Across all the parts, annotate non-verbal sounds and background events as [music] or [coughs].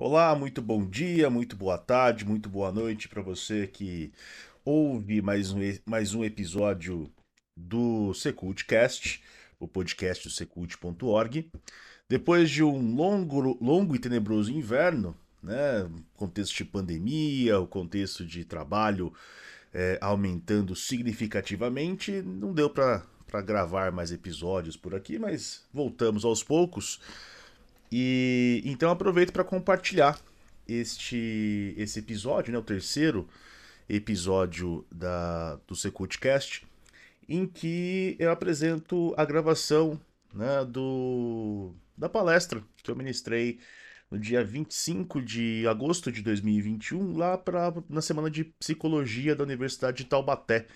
Olá, muito bom dia, muito boa tarde, muito boa noite para você que ouve mais um, mais um episódio do Secultcast, o podcast do secult.org. Depois de um longo, longo e tenebroso inverno, né, contexto de pandemia, o contexto de trabalho é, aumentando significativamente, não deu para gravar mais episódios por aqui, mas voltamos aos poucos. E então aproveito para compartilhar este esse episódio, né, o terceiro episódio da do Secutcast, em que eu apresento a gravação, né, do da palestra que eu ministrei no dia 25 de agosto de 2021, lá pra, na semana de psicologia da Universidade de Taubaté.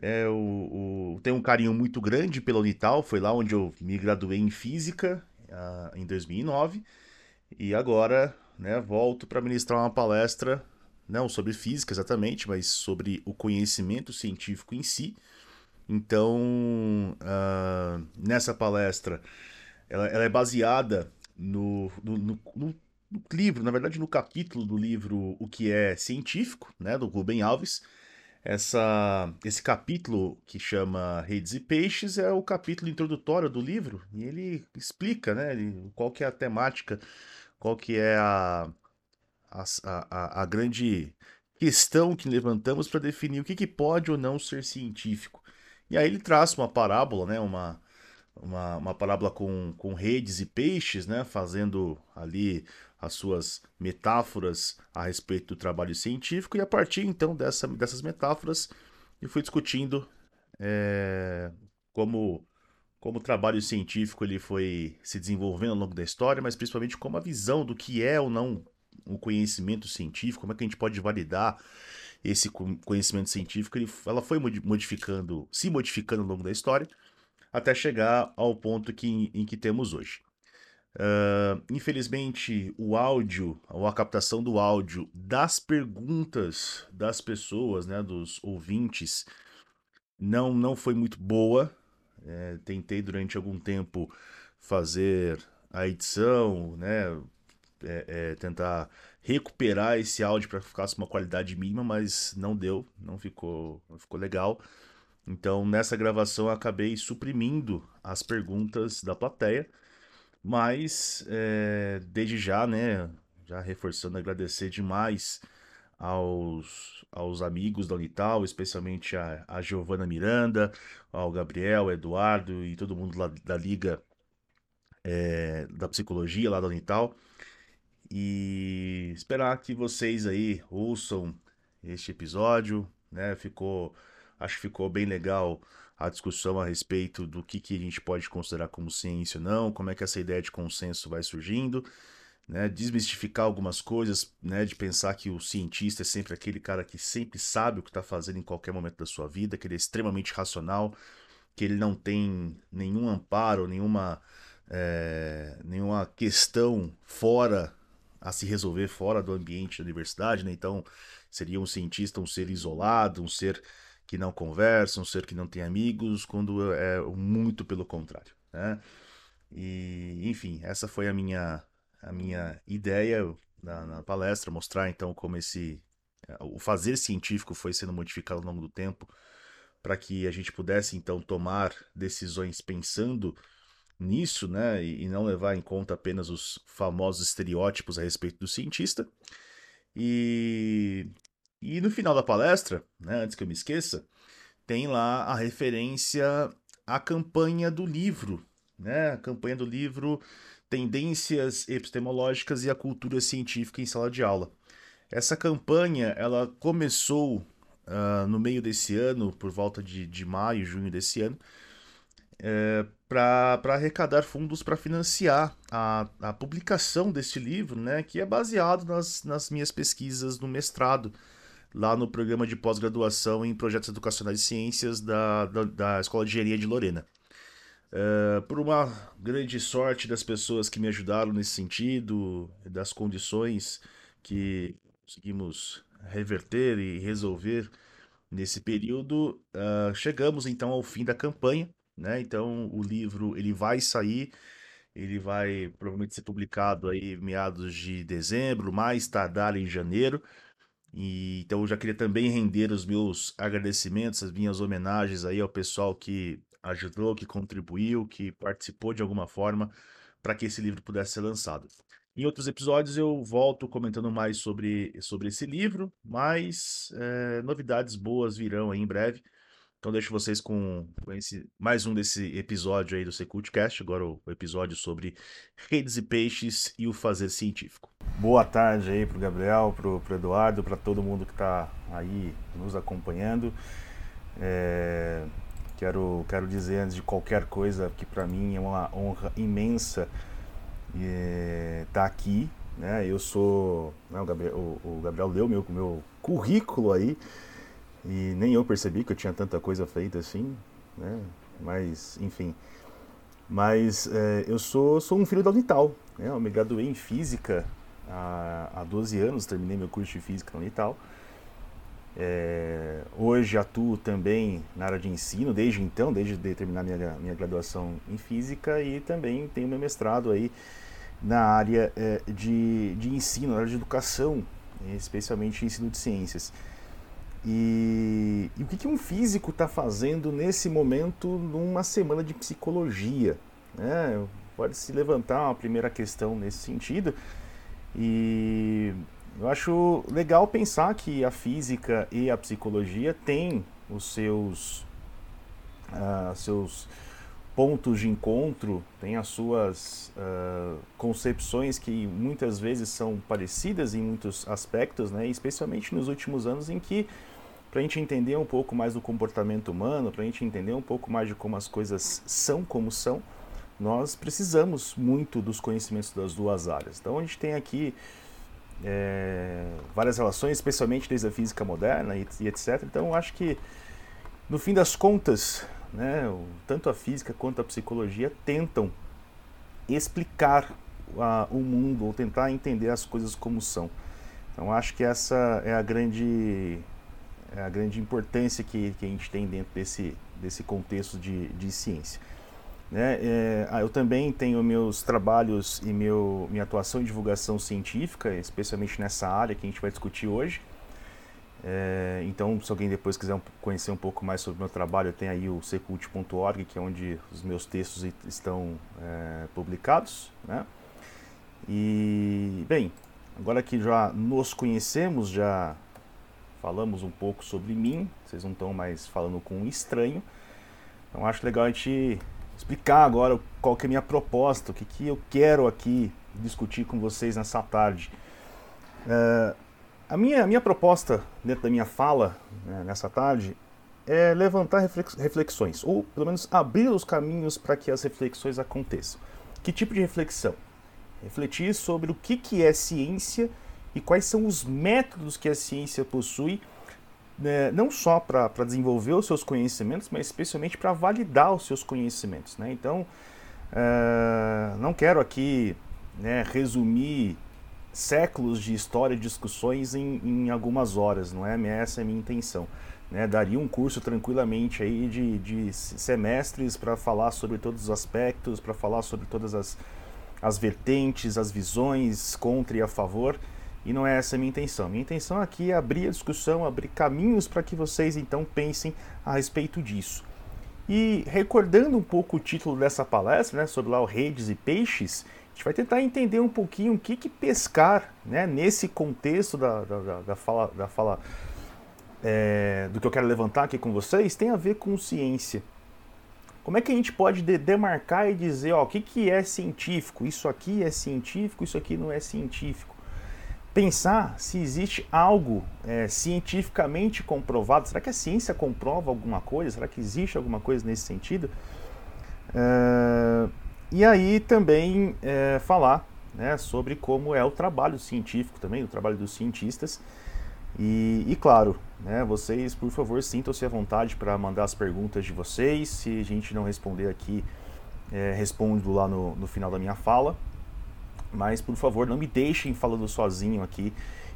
É, o, o, tenho um carinho muito grande pela Unital, foi lá onde eu me graduei em física uh, em 2009 e agora né, volto para ministrar uma palestra não sobre física exatamente, mas sobre o conhecimento científico em si. Então, uh, nessa palestra, ela, ela, é baseada no, no, no, no, livro, na verdade, no capítulo do livro O que é Científico, né, do Rubem Alves, essa, esse capítulo que chama Redes e Peixes é o capítulo introdutório do livro e ele explica, né, qual que é a temática, qual que é a, a, a, a grande questão que levantamos para definir o que, que pode ou não ser científico. E aí ele traz uma parábola, né, uma, uma, uma parábola com, com redes e peixes, né, fazendo ali as suas metáforas a respeito do trabalho científico, e a partir então dessa, dessas metáforas, ele foi discutindo é, como, como o trabalho científico ele foi se desenvolvendo ao longo da história, mas principalmente como a visão do que é ou não o conhecimento científico, como é que a gente pode validar esse conhecimento científico, ele, ela foi modificando, se modificando ao longo da história, até chegar ao ponto que, em que temos hoje. Uh, infelizmente, o áudio, ou a captação do áudio das perguntas das pessoas, né, dos ouvintes, não, não foi muito boa. É, tentei durante algum tempo fazer a edição, né, é, é, tentar recuperar esse áudio para que ficasse uma qualidade mínima, mas não deu, não ficou, não ficou legal. Então, nessa gravação, acabei suprimindo as perguntas da plateia mas, é, desde já, né, já reforçando, agradecer demais aos, aos amigos da Unital, especialmente a, a Giovana Miranda, ao Gabriel, Eduardo e todo mundo lá da Liga é, da Psicologia lá da Unital. E esperar que vocês aí ouçam este episódio, né? Ficou, acho que ficou bem legal a discussão a respeito do que, que a gente pode considerar como ciência ou não, como é que essa ideia de consenso vai surgindo, né? desmistificar algumas coisas, né? de pensar que o cientista é sempre aquele cara que sempre sabe o que está fazendo em qualquer momento da sua vida, que ele é extremamente racional, que ele não tem nenhum amparo, nenhuma, é, nenhuma questão fora a se resolver fora do ambiente da universidade, né? então seria um cientista um ser isolado, um ser que não conversa, um ser que não tem amigos, quando é muito pelo contrário, né? E, enfim, essa foi a minha, a minha ideia na, na palestra, mostrar então como esse o fazer científico foi sendo modificado ao longo do tempo para que a gente pudesse então tomar decisões pensando nisso, né, e não levar em conta apenas os famosos estereótipos a respeito do cientista. E e no final da palestra, né, antes que eu me esqueça, tem lá a referência à campanha do livro, né? A campanha do livro Tendências Epistemológicas e a Cultura Científica em Sala de Aula. Essa campanha ela começou uh, no meio desse ano, por volta de, de maio, junho desse ano, é, para arrecadar fundos para financiar a, a publicação desse livro, né, que é baseado nas, nas minhas pesquisas no mestrado lá no programa de pós-graduação em projetos educacionais e ciências da, da, da Escola de Engenharia de Lorena. Uh, por uma grande sorte das pessoas que me ajudaram nesse sentido, das condições que conseguimos reverter e resolver nesse período, uh, chegamos então ao fim da campanha. Né? Então o livro ele vai sair Ele vai provavelmente ser publicado aí meados de dezembro, mais tardar em janeiro. E, então eu já queria também render os meus agradecimentos, as minhas homenagens aí ao pessoal que ajudou, que contribuiu, que participou de alguma forma para que esse livro pudesse ser lançado. Em outros episódios eu volto comentando mais sobre, sobre esse livro, mas é, novidades boas virão aí em breve. Então deixo vocês com, esse, mais um desse episódio aí do Secultcast, agora o, o episódio sobre redes e peixes e o fazer científico. Boa tarde aí pro Gabriel, pro, pro Eduardo, para todo mundo que está aí nos acompanhando. É, quero, quero dizer antes de qualquer coisa que para mim é uma honra imensa estar é, tá aqui. Né? Eu sou. Né, o, Gabriel, o, o Gabriel deu meu, meu currículo aí e nem eu percebi que eu tinha tanta coisa feita assim, né? Mas, enfim. Mas é, eu sou, sou um filho da Unital. Né? Eu me graduei em Física há, há 12 anos, terminei meu curso de Física na Unital. É, hoje atuo também na área de ensino, desde então, desde de terminar minha, minha graduação em Física e também tenho meu mestrado aí na área é, de, de ensino, na área de educação, especialmente ensino de ciências. E, e o que, que um físico está fazendo nesse momento numa semana de psicologia? Né? Pode se levantar uma primeira questão nesse sentido. E eu acho legal pensar que a física e a psicologia têm os seus, uh, seus pontos de encontro, têm as suas uh, concepções que muitas vezes são parecidas em muitos aspectos, né? especialmente nos últimos anos em que para a gente entender um pouco mais do comportamento humano, para a gente entender um pouco mais de como as coisas são como são, nós precisamos muito dos conhecimentos das duas áreas. Então a gente tem aqui é, várias relações, especialmente desde a física moderna e, e, etc. Então acho que no fim das contas, né, tanto a física quanto a psicologia tentam explicar a, o mundo ou tentar entender as coisas como são. Então acho que essa é a grande é a grande importância que, que a gente tem dentro desse, desse contexto de, de ciência. Né? É, eu também tenho meus trabalhos e meu, minha atuação em divulgação científica, especialmente nessa área que a gente vai discutir hoje. É, então, se alguém depois quiser conhecer um pouco mais sobre o meu trabalho, tem aí o secult.org, que é onde os meus textos estão é, publicados. Né? E, bem, agora que já nos conhecemos, já falamos um pouco sobre mim, vocês não estão mais falando com um estranho. Então acho legal a gente explicar agora qual que é a minha proposta, o que, que eu quero aqui discutir com vocês nessa tarde. É, a, minha, a minha proposta dentro da minha fala né, nessa tarde é levantar reflexões, ou pelo menos abrir os caminhos para que as reflexões aconteçam. Que tipo de reflexão? Refletir sobre o que, que é ciência e quais são os métodos que a ciência possui, né, não só para desenvolver os seus conhecimentos, mas especialmente para validar os seus conhecimentos. Né? Então, uh, não quero aqui né, resumir séculos de história e discussões em, em, algumas horas, não é essa é a minha intenção. Né? Daria um curso tranquilamente aí de, de semestres para falar sobre todos os aspectos, para falar sobre todas as, as vertentes, as visões contra e a favor. E não é essa a minha intenção. Minha intenção aqui é abrir a discussão, abrir caminhos para que vocês então pensem a respeito disso. E recordando um pouco o título dessa palestra, né, sobre lá o redes e peixes, gente vai tentar entender um pouquinho o que, que pescar, né, nesse contexto da, da, da fala, da fala é, do que eu quero levantar aqui com vocês, tem a ver com ciência. Como é que a gente pode demarcar e dizer, ó, o que, que é científico? Isso aqui é científico, isso aqui não é científico pensar se existe algo é, cientificamente comprovado. Será que a ciência comprova alguma coisa? Será que existe alguma coisa nesse sentido? É, e aí também é, falar né, sobre como é o trabalho científico também, o trabalho dos cientistas. E, e claro, né, vocês, por favor, sintam-se à vontade para mandar as perguntas de vocês. Se a gente não responder aqui, é, respondo lá no, no final da minha fala. Mas, por favor, não me deixem falando sozinho aqui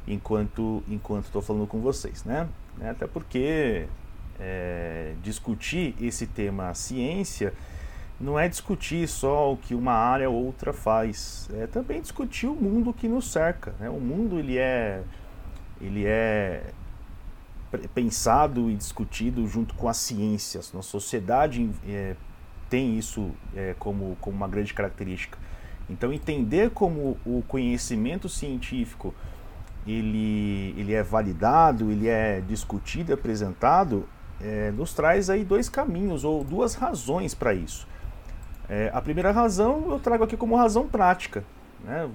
enquanto enquanto estou falando com vocês, né? Até porque é, discutir esse tema ciência não é discutir só o que uma área ou outra faz, é também discutir o mundo que nos cerca. Né? O mundo ele é, ele é pensado e discutido junto com as ciências. Nossa sociedade é, tem isso é, como, como uma grande característica. Então entender como o conhecimento científico ele, ele é validado, ele é discutido, apresentado, é, nos traz aí dois caminhos ou duas razões para isso. É, a primeira razão eu trago aqui como razão prática. Né?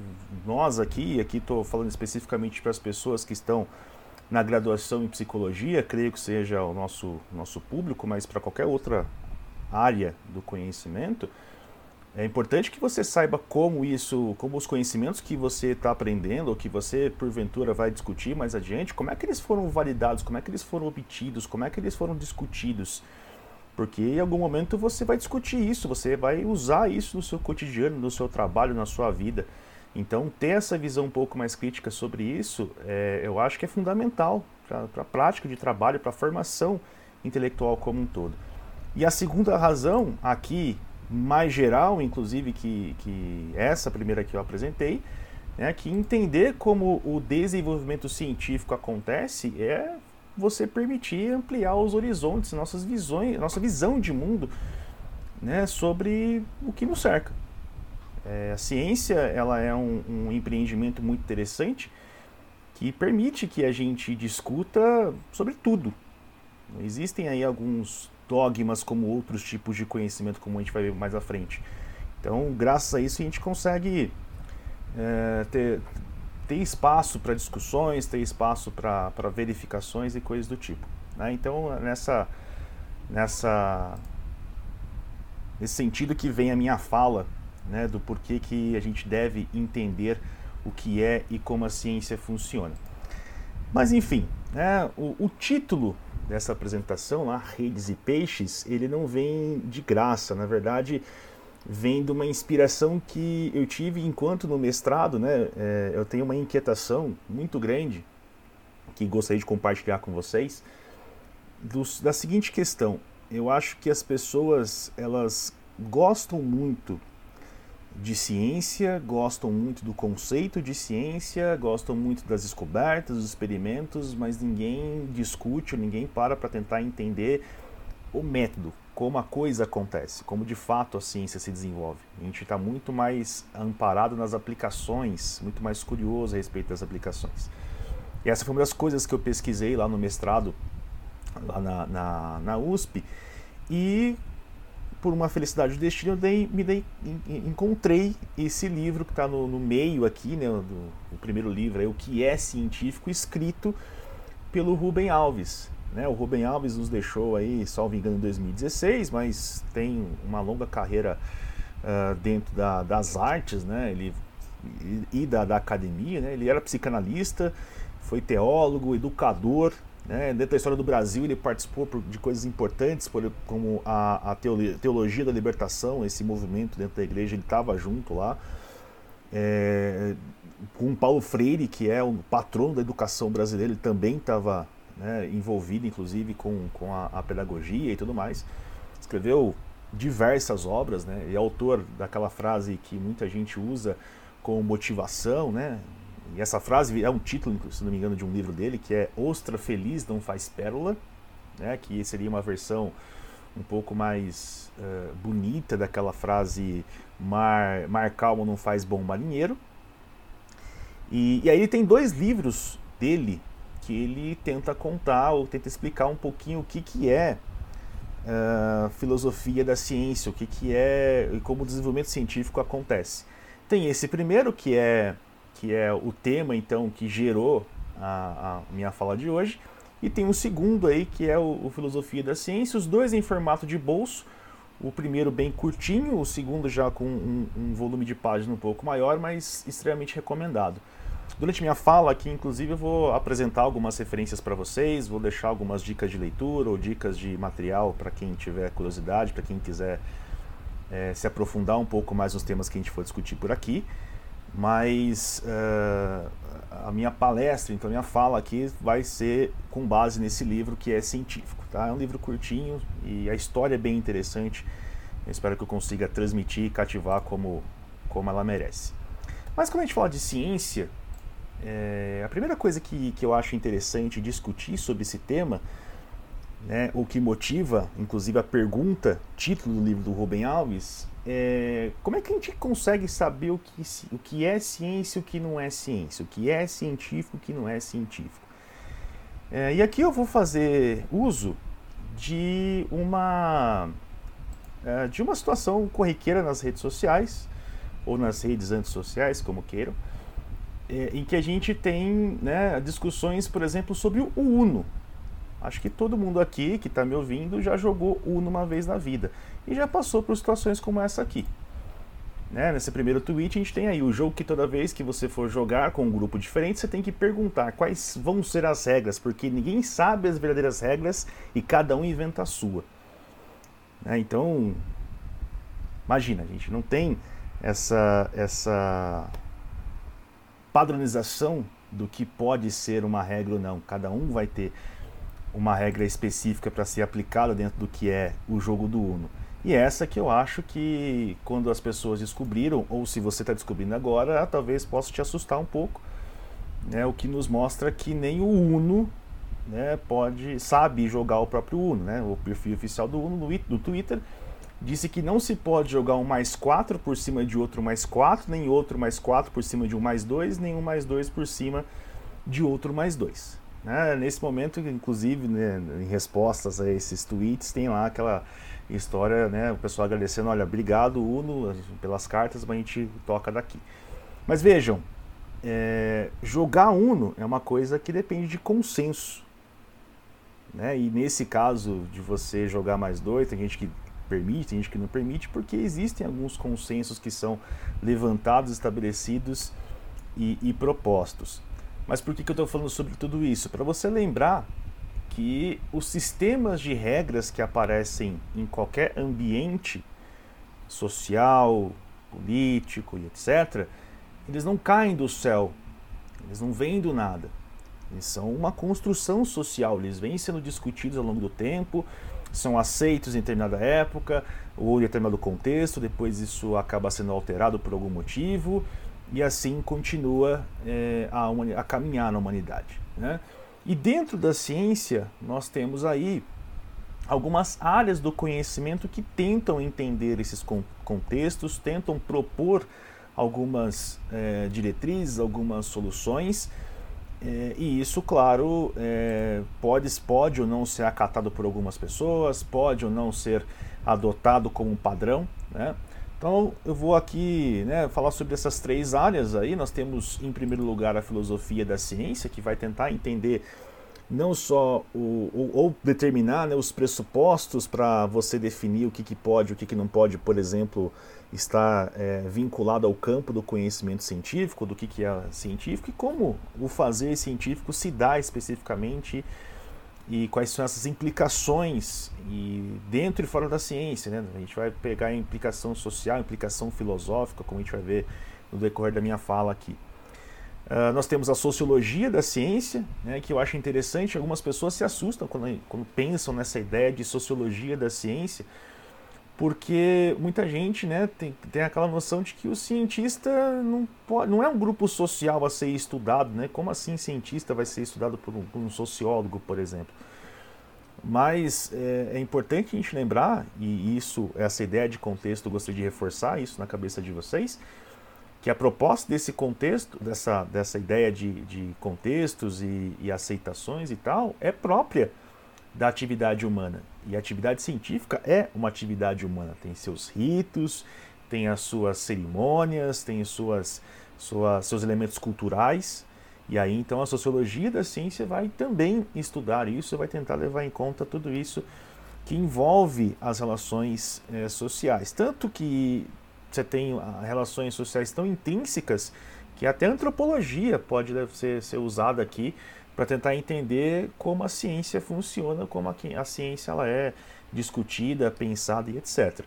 Nós aqui, aqui estou falando especificamente para as pessoas que estão na graduação em psicologia, creio que seja o nosso, nosso público, mas para qualquer outra área do conhecimento, é importante que você saiba como isso, como os conhecimentos que você está aprendendo, ou que você porventura vai discutir mais adiante, como é que eles foram validados, como é que eles foram obtidos, como é que eles foram discutidos. Porque em algum momento você vai discutir isso, você vai usar isso no seu cotidiano, no seu trabalho, na sua vida. Então, ter essa visão um pouco mais crítica sobre isso, é, eu acho que é fundamental para a prática de trabalho, para a formação intelectual como um todo. E a segunda razão, aqui, mais geral, inclusive, que, que essa primeira que eu apresentei, é que entender como o desenvolvimento científico acontece é você permitir ampliar os horizontes, nossas visões, nossa visão de mundo né, sobre o que nos cerca. É, a ciência ela é um, um, empreendimento muito interessante que permite que a gente discuta sobre tudo. Existem aí alguns dogmas como outros tipos de conhecimento, como a gente vai ver mais à frente. Então, graças a isso, a gente consegue é, ter, ter espaço para discussões, ter espaço para verificações e coisas do tipo. Né? Então, nessa, nessa, nesse sentido que vem a minha fala né, do porquê que a gente deve entender o que é e como a ciência funciona. Mas enfim, né, o, o título dessa apresentação lá, Redes e Peixes, ele não vem de graça. Na verdade, vem de uma inspiração que eu tive enquanto no mestrado, né? É, eu tenho uma inquietação muito grande que gostaria de compartilhar com vocês dos, da seguinte questão. Eu acho que as pessoas elas gostam muito de ciência, gostam muito do conceito de ciência, gostam muito das descobertas, dos experimentos, mas ninguém discute, ninguém para para tentar entender o método, como a coisa acontece, como de fato a ciência se desenvolve. A gente está muito mais amparado nas aplicações, muito mais curioso a respeito das aplicações. E essa foi uma das coisas que eu pesquisei lá no mestrado, lá na, na, na USP, e por uma felicidade do destino, eu dei, me dei, encontrei esse livro que está no, no, meio aqui, né, do, o primeiro livro, é O que é Científico, escrito pelo Rubem Alves. Né? O Rubem Alves nos deixou aí, salvo engano, em 2016, mas tem uma longa carreira uh, dentro da, das artes, né? Ele, e, e da, da, academia. Né? Ele era psicanalista, foi teólogo, educador. Né? Dentro da história do Brasil, ele participou de coisas importantes, como a, a teologia da libertação, esse movimento dentro da igreja, ele estava junto lá. É, com Paulo Freire, que é o patrono da educação brasileira, ele também estava né, envolvido inclusive com, com a, a, pedagogia e tudo mais. Escreveu diversas obras, né, e é autor daquela frase que muita gente usa como motivação, né, e essa frase é um título, se não me engano, de um livro dele, que é Ostra Feliz Não Faz Pérola, né, que seria uma versão um pouco mais uh, bonita daquela frase mar, mar calmo não faz bom marinheiro. E, e aí tem dois livros dele que ele tenta contar ou tenta explicar um pouquinho o que, que é uh, filosofia da ciência, o que, que é e como o desenvolvimento científico acontece. Tem esse primeiro que é que é o tema então que gerou a, a minha fala de hoje e tem um segundo aí que é o, o filosofia da ciência, os dois em formato de bolso. O primeiro bem curtinho, o segundo já com um, um volume de página um pouco maior, mas extremamente recomendado. Durante minha fala aqui, inclusive, eu vou apresentar algumas referências para vocês, vou deixar algumas dicas de leitura ou dicas de material para quem tiver curiosidade, para quem quiser é, se aprofundar um pouco mais nos temas que a gente for discutir por aqui. Mas uh, a minha palestra, então a minha fala aqui vai ser com base nesse livro que é científico. Tá? É um livro curtinho e a história é bem interessante Eu espero que eu consiga transmitir e cativar como, como ela merece. Mas quando a gente fala de ciência, é, a primeira coisa que, que eu acho interessante discutir sobre esse tema, né, o que motiva, inclusive, a pergunta, título do livro do Rubem Alves, é como é que a gente consegue saber o que, o que é ciência e o que não é ciência, o que é científico e o que não é científico. É, e aqui eu vou fazer uso de uma é, de uma situação corriqueira nas redes sociais ou nas redes antissociais, como queiram, é, em que a gente tem né, discussões, por exemplo, sobre o Uno. Acho que todo mundo aqui que está me ouvindo já jogou Uno uma vez na vida e já passou por situações como essa aqui. Né? Nesse primeiro tweet a gente tem aí o jogo que toda vez que você for jogar com um grupo diferente, você tem que perguntar quais vão ser as regras, porque ninguém sabe as verdadeiras regras e cada um inventa a sua. Né? Então, imagina, a gente não tem essa, essa padronização do que pode ser uma regra ou não. Cada um vai ter uma regra específica para ser aplicada dentro do que é o jogo do Uno. E essa que eu acho que quando as pessoas descobriram, ou se você está descobrindo agora, talvez possa te assustar um pouco, né? o que nos mostra que nem o Uno né, pode sabe jogar o próprio Uno. Né? O perfil oficial do Uno no, Twitter disse que não se pode jogar um mais 4 por cima de outro mais 4, nem outro mais 4 por cima de um mais 2, nem um mais 2 por cima de outro mais 2. Né? Nesse momento, inclusive, né, em respostas a esses tweets, tem lá aquela história, né, o pessoal agradecendo, olha, obrigado Uno pelas cartas, mas a gente toca daqui. Mas vejam, é, jogar Uno é uma coisa que depende de consenso. Né? E nesse caso de você jogar mais dois, tem gente que permite, tem gente que não permite, porque existem alguns consensos que são levantados, estabelecidos e, e propostos. Mas por que, que eu estou falando sobre tudo isso? Para você lembrar que os sistemas de regras que aparecem em qualquer ambiente social, político e etc., eles não caem do céu, eles não vêm do nada. Eles são uma construção social, eles vêm sendo discutidos ao longo do tempo, são aceitos em determinada época ou em determinado contexto, depois isso acaba sendo alterado por algum motivo e assim continua é, a, a, caminhar na humanidade. Né? E dentro da ciência nós temos aí algumas áreas do conhecimento que tentam entender esses contextos, tentam propor algumas é, diretrizes, algumas soluções é, e isso, claro, é, pode, pode ou não ser acatado por algumas pessoas, pode ou não ser adotado como padrão. Né? Então eu vou aqui né, falar sobre essas três áreas aí. Nós temos, em primeiro lugar, a filosofia da ciência, que vai tentar entender não só o, o ou determinar né, os pressupostos para você definir o que, que pode e o que, que não pode, por exemplo, está é, vinculado ao campo do conhecimento científico, do que, que é científico e como o fazer científico se dá especificamente e quais são essas implicações e dentro e fora da ciência. Né? A gente vai pegar a implicação social, a implicação filosófica, como a gente vai ver no decorrer da minha fala aqui. Uh, nós temos a sociologia da ciência, né, que eu acho interessante. Algumas pessoas se assustam quando, quando pensam nessa ideia de sociologia da ciência, porque muita gente né, tem, tem aquela noção de que o cientista não, pode, não é um grupo social a ser estudado. Né? Como assim cientista vai ser estudado por um, por um sociólogo, por exemplo? Mas é, é, importante a gente lembrar, e isso, essa ideia de contexto, eu gostaria de reforçar isso na cabeça de vocês, que a proposta desse contexto, dessa, dessa ideia de, de contextos e, e aceitações e tal, é própria da atividade humana. E a atividade científica é uma atividade humana. Tem seus ritos, tem as suas cerimônias, tem suas, suas, seus elementos culturais. E aí então a sociologia da ciência vai também estudar isso, vai tentar levar em conta tudo isso que envolve as relações é, sociais. Tanto que você tem ah, relações sociais tão intrínsecas que até a antropologia pode ser, ser usada aqui para tentar entender como a ciência funciona, como a, a ciência ela é discutida, pensada e etc.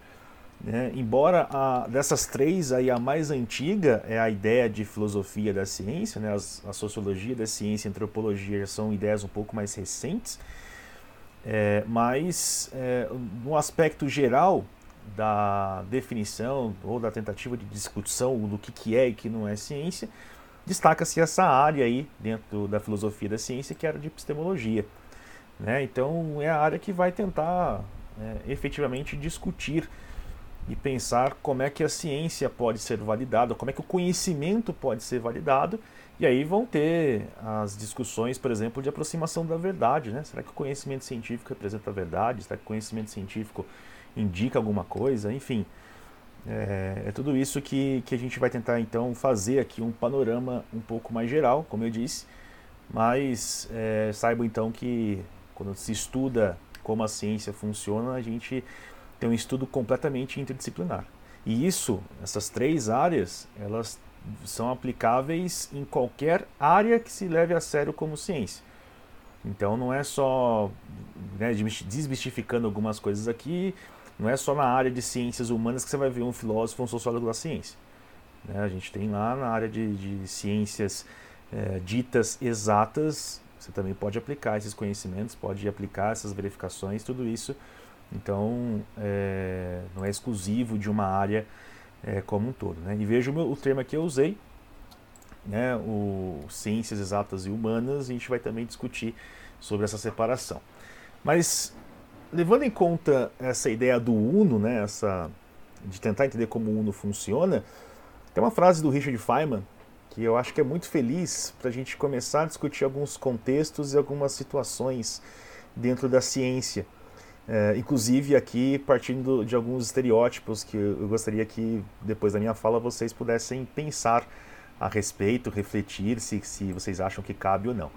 Né? Embora a, dessas três aí a mais antiga é a ideia de filosofia da ciência, né? As, a sociologia da ciência e a antropologia são ideias um pouco mais recentes, é, mas é, no aspecto geral da definição ou da tentativa de discussão do que, que é e que não é ciência, destaca-se essa área aí dentro da filosofia da ciência que era de epistemologia. Né? Então é a área que vai tentar é, efetivamente discutir e pensar como é que a ciência pode ser validada, como é que o conhecimento pode ser validado, e aí vão ter as discussões, por exemplo, de aproximação da verdade. Né? Será que o conhecimento científico representa a verdade? Será que o conhecimento científico indica alguma coisa? Enfim, é, é, tudo isso que, que a gente vai tentar então fazer aqui um panorama um pouco mais geral, como eu disse, mas é, saibam então que quando se estuda como a ciência funciona, a gente tem um estudo completamente interdisciplinar. E isso, essas três áreas, elas são aplicáveis em qualquer área que se leve a sério como ciência. Então não é só né, desmistificando algumas coisas aqui, não é só na área de ciências humanas que você vai ver um filósofo, um sociólogo da ciência. Né? A gente tem lá na área de, de ciências é, ditas exatas, você também pode aplicar esses conhecimentos, pode aplicar essas verificações, tudo isso. Então, é, não é exclusivo de uma área é, como um todo. Né? E veja o, meu, o termo que eu usei, né, o ciências exatas e humanas, a gente vai também discutir sobre essa separação. Mas levando em conta essa ideia do Uno, né, essa, de tentar entender como o Uno funciona, tem uma frase do Richard Feynman que eu acho que é muito feliz para a gente começar a discutir alguns contextos e algumas situações dentro da ciência. É, inclusive aqui partindo de alguns estereótipos que eu gostaria que depois da minha fala vocês pudessem pensar a respeito, refletir se, se vocês acham que cabe ou não.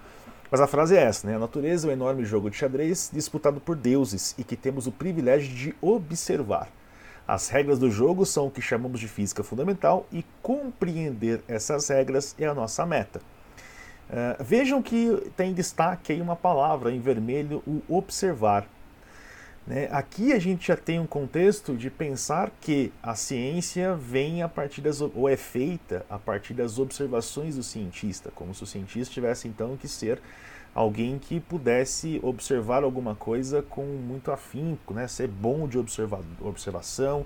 Mas a frase é essa, né? A natureza é um enorme jogo de xadrez disputado por deuses e que temos o privilégio de observar. As regras do jogo são o que chamamos de física fundamental e compreender essas regras é a nossa meta. Uh, vejam que tem destaque aí uma palavra em vermelho, o observar. Né? Aqui a gente já tem um contexto de pensar que a ciência vem a partir das ou é feita a partir das observações do cientista, como se o cientista tivesse então que ser alguém que pudesse observar alguma coisa com muito afinco, né? ser bom de observa observação,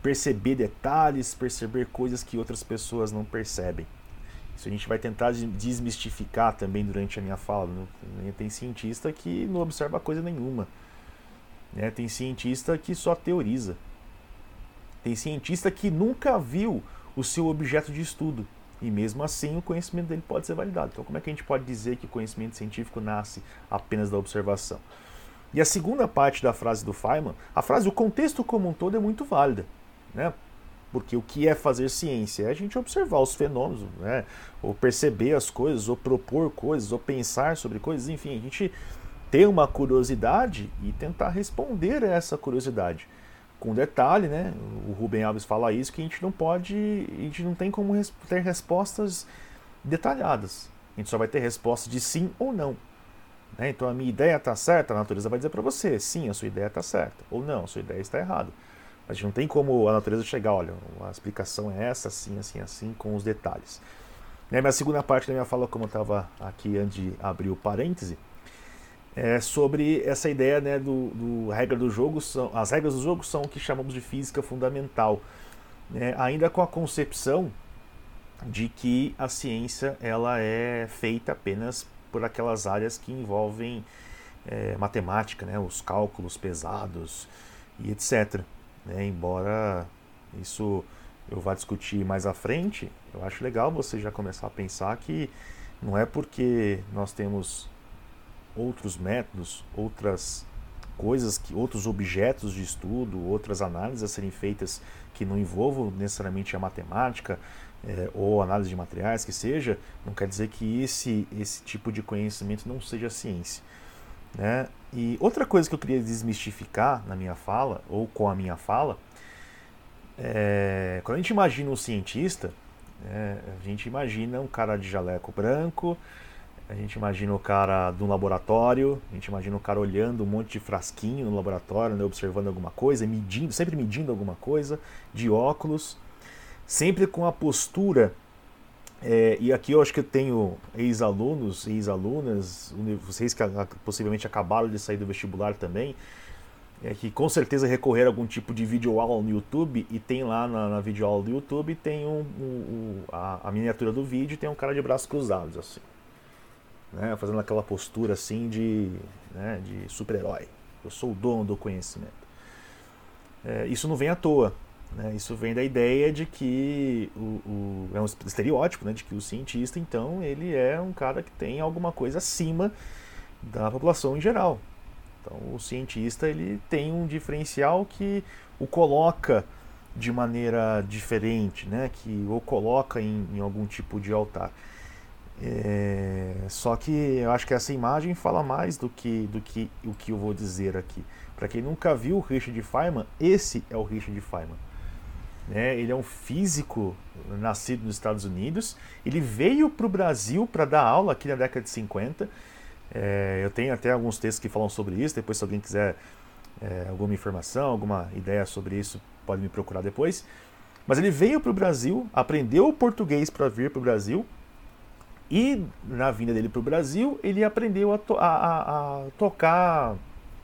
perceber detalhes, perceber coisas que outras pessoas não percebem. Isso a gente vai tentar desmistificar também durante a minha fala. Né? Tem cientista que não observa coisa nenhuma. Né? Tem cientista que só teoriza. Tem cientista que nunca viu o seu objeto de estudo. E mesmo assim o conhecimento dele pode ser validado. Então, como é que a gente pode dizer que o conhecimento científico nasce apenas da observação? E a segunda parte da frase do Feynman, a frase, o contexto como um todo é muito válida. Né? Porque o que é fazer ciência? É a gente observar os fenômenos, né? ou perceber as coisas, ou propor coisas, ou pensar sobre coisas, enfim, a gente ter uma curiosidade e tentar responder a essa curiosidade. Com detalhe, né? O Rubem Alves fala isso que a gente não pode, a gente não tem como ter respostas detalhadas. A gente só vai ter respostas de sim ou não. Né? Então a minha ideia está certa, a natureza vai dizer para você, sim, a sua ideia está certa, ou não, a sua ideia está errada. A gente não tem como a natureza chegar, olha, a explicação é essa, assim, assim, assim, com os detalhes. Né? Mas a segunda parte da minha fala, como eu estava aqui antes de abrir o parêntese, é, sobre essa ideia né, do, do, regra do jogo são as regras do jogo são o que chamamos de física fundamental né, ainda com a concepção de que a ciência ela é feita apenas por aquelas áreas que envolvem é, matemática né, os cálculos pesados e etc né, embora isso eu vá discutir mais à frente eu acho legal você já começar a pensar que não é porque nós temos outros métodos, outras coisas, que, outros objetos de estudo, outras análises a serem feitas que não envolvam necessariamente a matemática é, ou análise de materiais, que seja, não quer dizer que esse, esse tipo de conhecimento não seja ciência. Né? E outra coisa que eu queria desmistificar na minha fala, ou com a minha fala, é, quando a gente imagina um cientista, é, a gente imagina um cara de jaleco branco, a gente imagina o cara do laboratório, a gente imagina o cara olhando um monte de frasquinho no laboratório, né, observando alguma coisa, medindo, sempre medindo alguma coisa, de óculos, sempre com a postura. É, e aqui eu acho que eu tenho ex-alunos, ex-alunas, vocês que possivelmente acabaram de sair do vestibular também. é que com certeza recorrer a algum tipo de videoaula no YouTube e tem lá na, na videoaula do YouTube tem um, um, um a, a, miniatura do vídeo tem um cara de braços cruzados assim, né, fazendo aquela postura assim de, né, de super-herói. Eu sou o dono do conhecimento. É, isso não vem à toa. Né, isso vem da ideia de que o, o, é um estereótipo, né, de que o cientista então ele é um cara que tem alguma coisa acima da população em geral. Então, o cientista ele tem um diferencial que o coloca de maneira diferente, né? que o coloca em, em algum tipo de altar. É, só que eu acho que essa imagem fala mais do que, do que o que eu vou dizer aqui. Para quem nunca viu o Richard Feynman, esse é o Richard Feynman. É, ele é um físico nascido nos Estados Unidos. Ele veio para o Brasil para dar aula aqui na década de 50 é, eu tenho até alguns textos que falam sobre isso. Depois, se alguém quiser é, alguma informação, alguma ideia sobre isso, pode me procurar depois. Mas ele veio para o Brasil, aprendeu português para vir para o Brasil. E na vinda dele para o Brasil, ele aprendeu a, to a, a, a tocar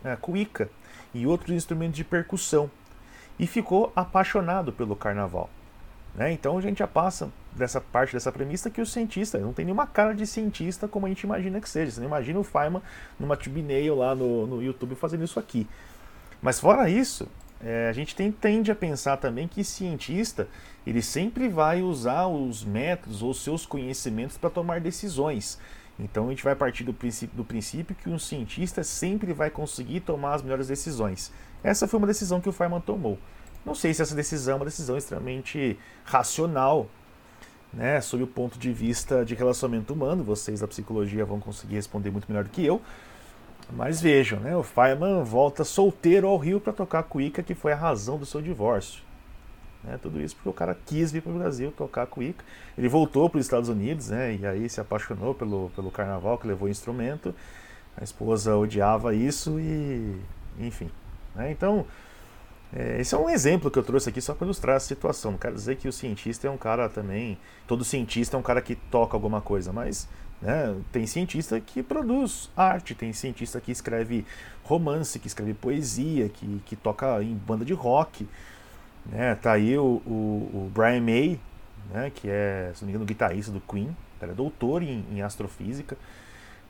é, cuíca e outros instrumentos de percussão. E ficou apaixonado pelo carnaval. Né? Então a gente já passa dessa parte dessa premissa que o cientista não tem nenhuma cara de cientista como a gente imagina que seja. Você não imagina o Feynman numa thumbnail lá no, no YouTube fazendo isso aqui. Mas fora isso, é, a gente tem, tende a pensar também que cientista ele sempre vai usar os métodos ou seus conhecimentos para tomar decisões. Então a gente vai partir do princípio, do princípio que um cientista sempre vai conseguir tomar as melhores decisões. Essa foi uma decisão que o Feynman tomou. Não sei se essa decisão é uma decisão extremamente racional, né, sob o ponto de vista de relacionamento humano. Vocês da psicologia vão conseguir responder muito melhor do que eu. Mas vejam, né, o Feynman volta solteiro ao Rio para tocar cuíca, que foi a razão do seu divórcio. Né, tudo isso porque o cara quis vir para o Brasil tocar cuíca. Ele voltou para os Estados Unidos né, e aí se apaixonou pelo, pelo carnaval que levou o instrumento. A esposa odiava isso e, enfim. Né, então, é, esse é um exemplo que eu trouxe aqui só para ilustrar a situação. Não quero dizer que o cientista é um cara também. Todo cientista é um cara que toca alguma coisa, mas né, tem cientista que produz arte, tem cientista que escreve romance, que escreve poesia, que, que toca em banda de rock. Né, tá aí o, o, o Brian May, né, que é, se não me engano, guitarrista do Queen, era é doutor em, em astrofísica.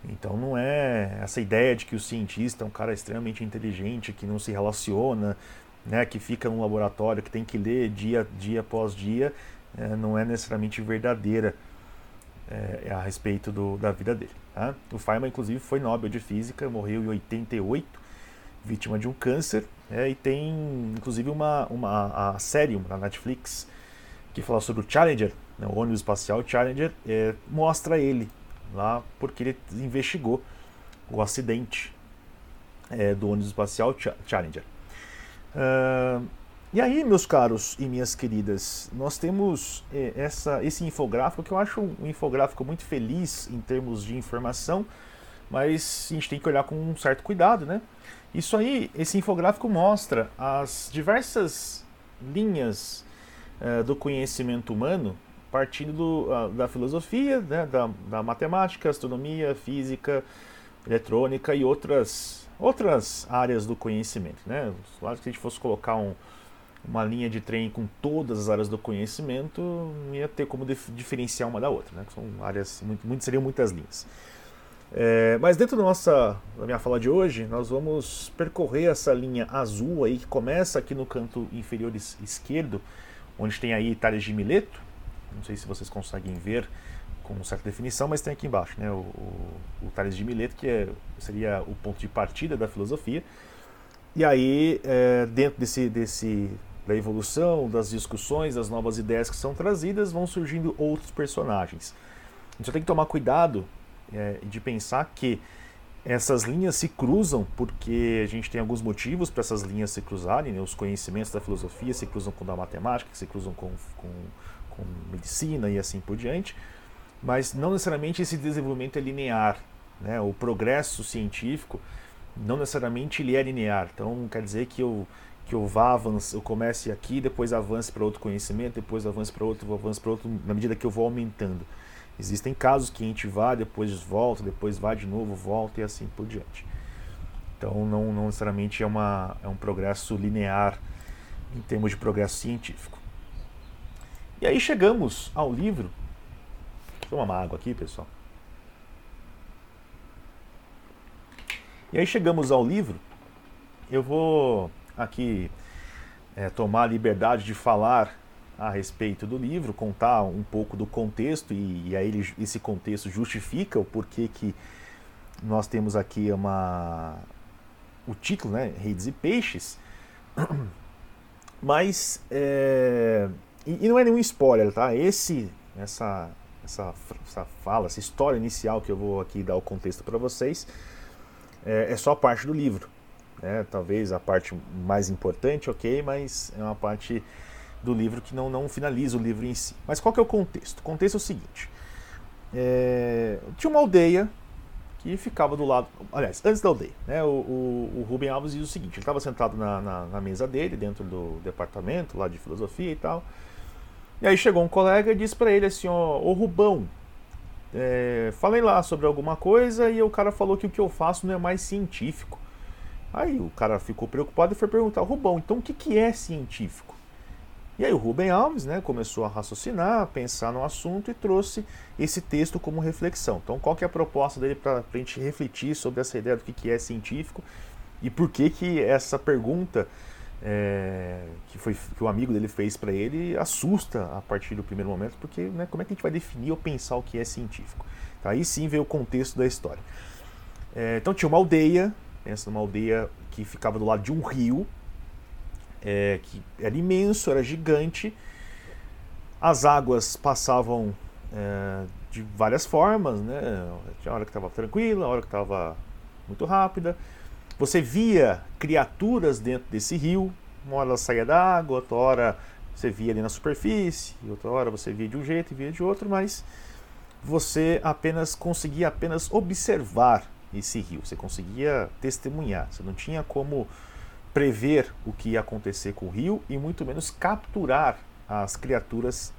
Então não é essa ideia de que o cientista é um cara extremamente inteligente, que não se relaciona, né, que fica num laboratório, que tem que ler dia, dia após dia, é, não é necessariamente verdadeira é, a respeito do, da vida dele. Tá? O Feynman, inclusive, foi Nobel de Física, morreu em 88, vítima de um câncer, é, e tem, inclusive, uma, uma a série na Netflix que fala sobre o Challenger, né, o ônibus espacial Challenger, é, mostra ele lá porque ele investigou o acidente é, do ônibus espacial Challenger. Uh, e aí, meus caros e minhas queridas, nós temos eh, essa, esse infográfico que eu acho um infográfico muito feliz em termos de informação, mas a gente tem que olhar com um certo cuidado, né? Isso aí, esse infográfico mostra as diversas linhas uh, do conhecimento humano, partindo do, da filosofia, né, da, da matemática, astronomia, física, eletrônica e outras outras áreas do conhecimento. Né? Se a gente fosse colocar um, uma linha de trem com todas as áreas do conhecimento, não ia ter como diferenciar uma da outra. Né? São áreas, muito, muito, seriam muitas linhas. É, mas dentro da nossa da minha fala de hoje, nós vamos percorrer essa linha azul aí que começa aqui no canto inferior esquerdo, onde tem aí Tales de Mileto. Não sei se vocês conseguem ver com certa definição, mas tem aqui embaixo né, o, o, o Tales de Mileto, que é, seria o ponto de partida da filosofia. E aí, é, dentro desse, desse, da evolução, das discussões, das novas ideias que são trazidas, vão surgindo outros personagens. A gente só tem que tomar cuidado é, de pensar que essas linhas se cruzam porque a gente tem alguns motivos para essas linhas se cruzarem. Né? Os conhecimentos da filosofia se cruzam com da matemática, se cruzam com, com, com medicina e assim por diante mas não necessariamente esse desenvolvimento é linear. Né? O progresso científico não necessariamente ele é linear. Então quer dizer que eu que eu vá avance, eu comece aqui, depois avance para outro conhecimento, depois avance para outro, avance para outro, na medida que eu vou aumentando. Existem casos que a gente vai, depois volta, depois vai de novo, volta e assim por diante. Então não, não necessariamente é, uma, é um progresso linear em termos de progresso científico. E aí chegamos ao livro. Deixa eu tomar uma água aqui, pessoal. E aí chegamos ao livro. Eu vou aqui é, tomar a liberdade de falar a respeito do livro, contar um pouco do contexto e, e aí esse contexto justifica o porquê que nós temos aqui uma o título, né, Redes e Peixes. [clears throat] Mas é, e, e, não é nenhum spoiler, tá? Esse essa essa, essa fala, essa história inicial que eu vou aqui dar o contexto para vocês é, é só parte do livro. Né? Talvez a parte mais importante, ok, mas é uma parte do livro que não, não finaliza o livro em si. Mas qual que é o contexto? O contexto é o seguinte: é, tinha uma aldeia que ficava do lado. Aliás, antes da aldeia, né? O, o, o Rubem Alves diz o seguinte: ele estava sentado na, na, na, mesa dele, dentro do departamento lá de filosofia e tal. E aí chegou um colega e disse para ele assim: Ó, ô Rubão, é, falei lá sobre alguma coisa e o cara falou que o que eu faço não é mais científico. Aí o cara ficou preocupado e foi perguntar: Rubão, então o que, que é científico? E aí o Rubem Alves né, começou a raciocinar, pensar no assunto e trouxe esse texto como reflexão. Então qual que é a proposta dele para a gente refletir sobre essa ideia do que, que é científico e por que, que essa pergunta é, que, foi, que o amigo dele fez para ele assusta a partir do primeiro momento, porque né, como é que a gente vai definir ou pensar o que é científico? Tá, aí sim veio o contexto da história. É, então tinha uma aldeia, pensa numa aldeia que ficava do lado de um rio, é, que era imenso, era gigante. As águas passavam é, de várias formas, né? Tinha hora que estava tranquila, hora que estava muito rápida. Você via criaturas dentro desse rio, uma hora ela saía da água, outra hora você via ali na superfície, outra hora você via de um jeito e via de outro, mas você apenas conseguia apenas observar esse rio, você conseguia testemunhar, você não tinha como prever o que ia acontecer com o rio e muito menos capturar as criaturas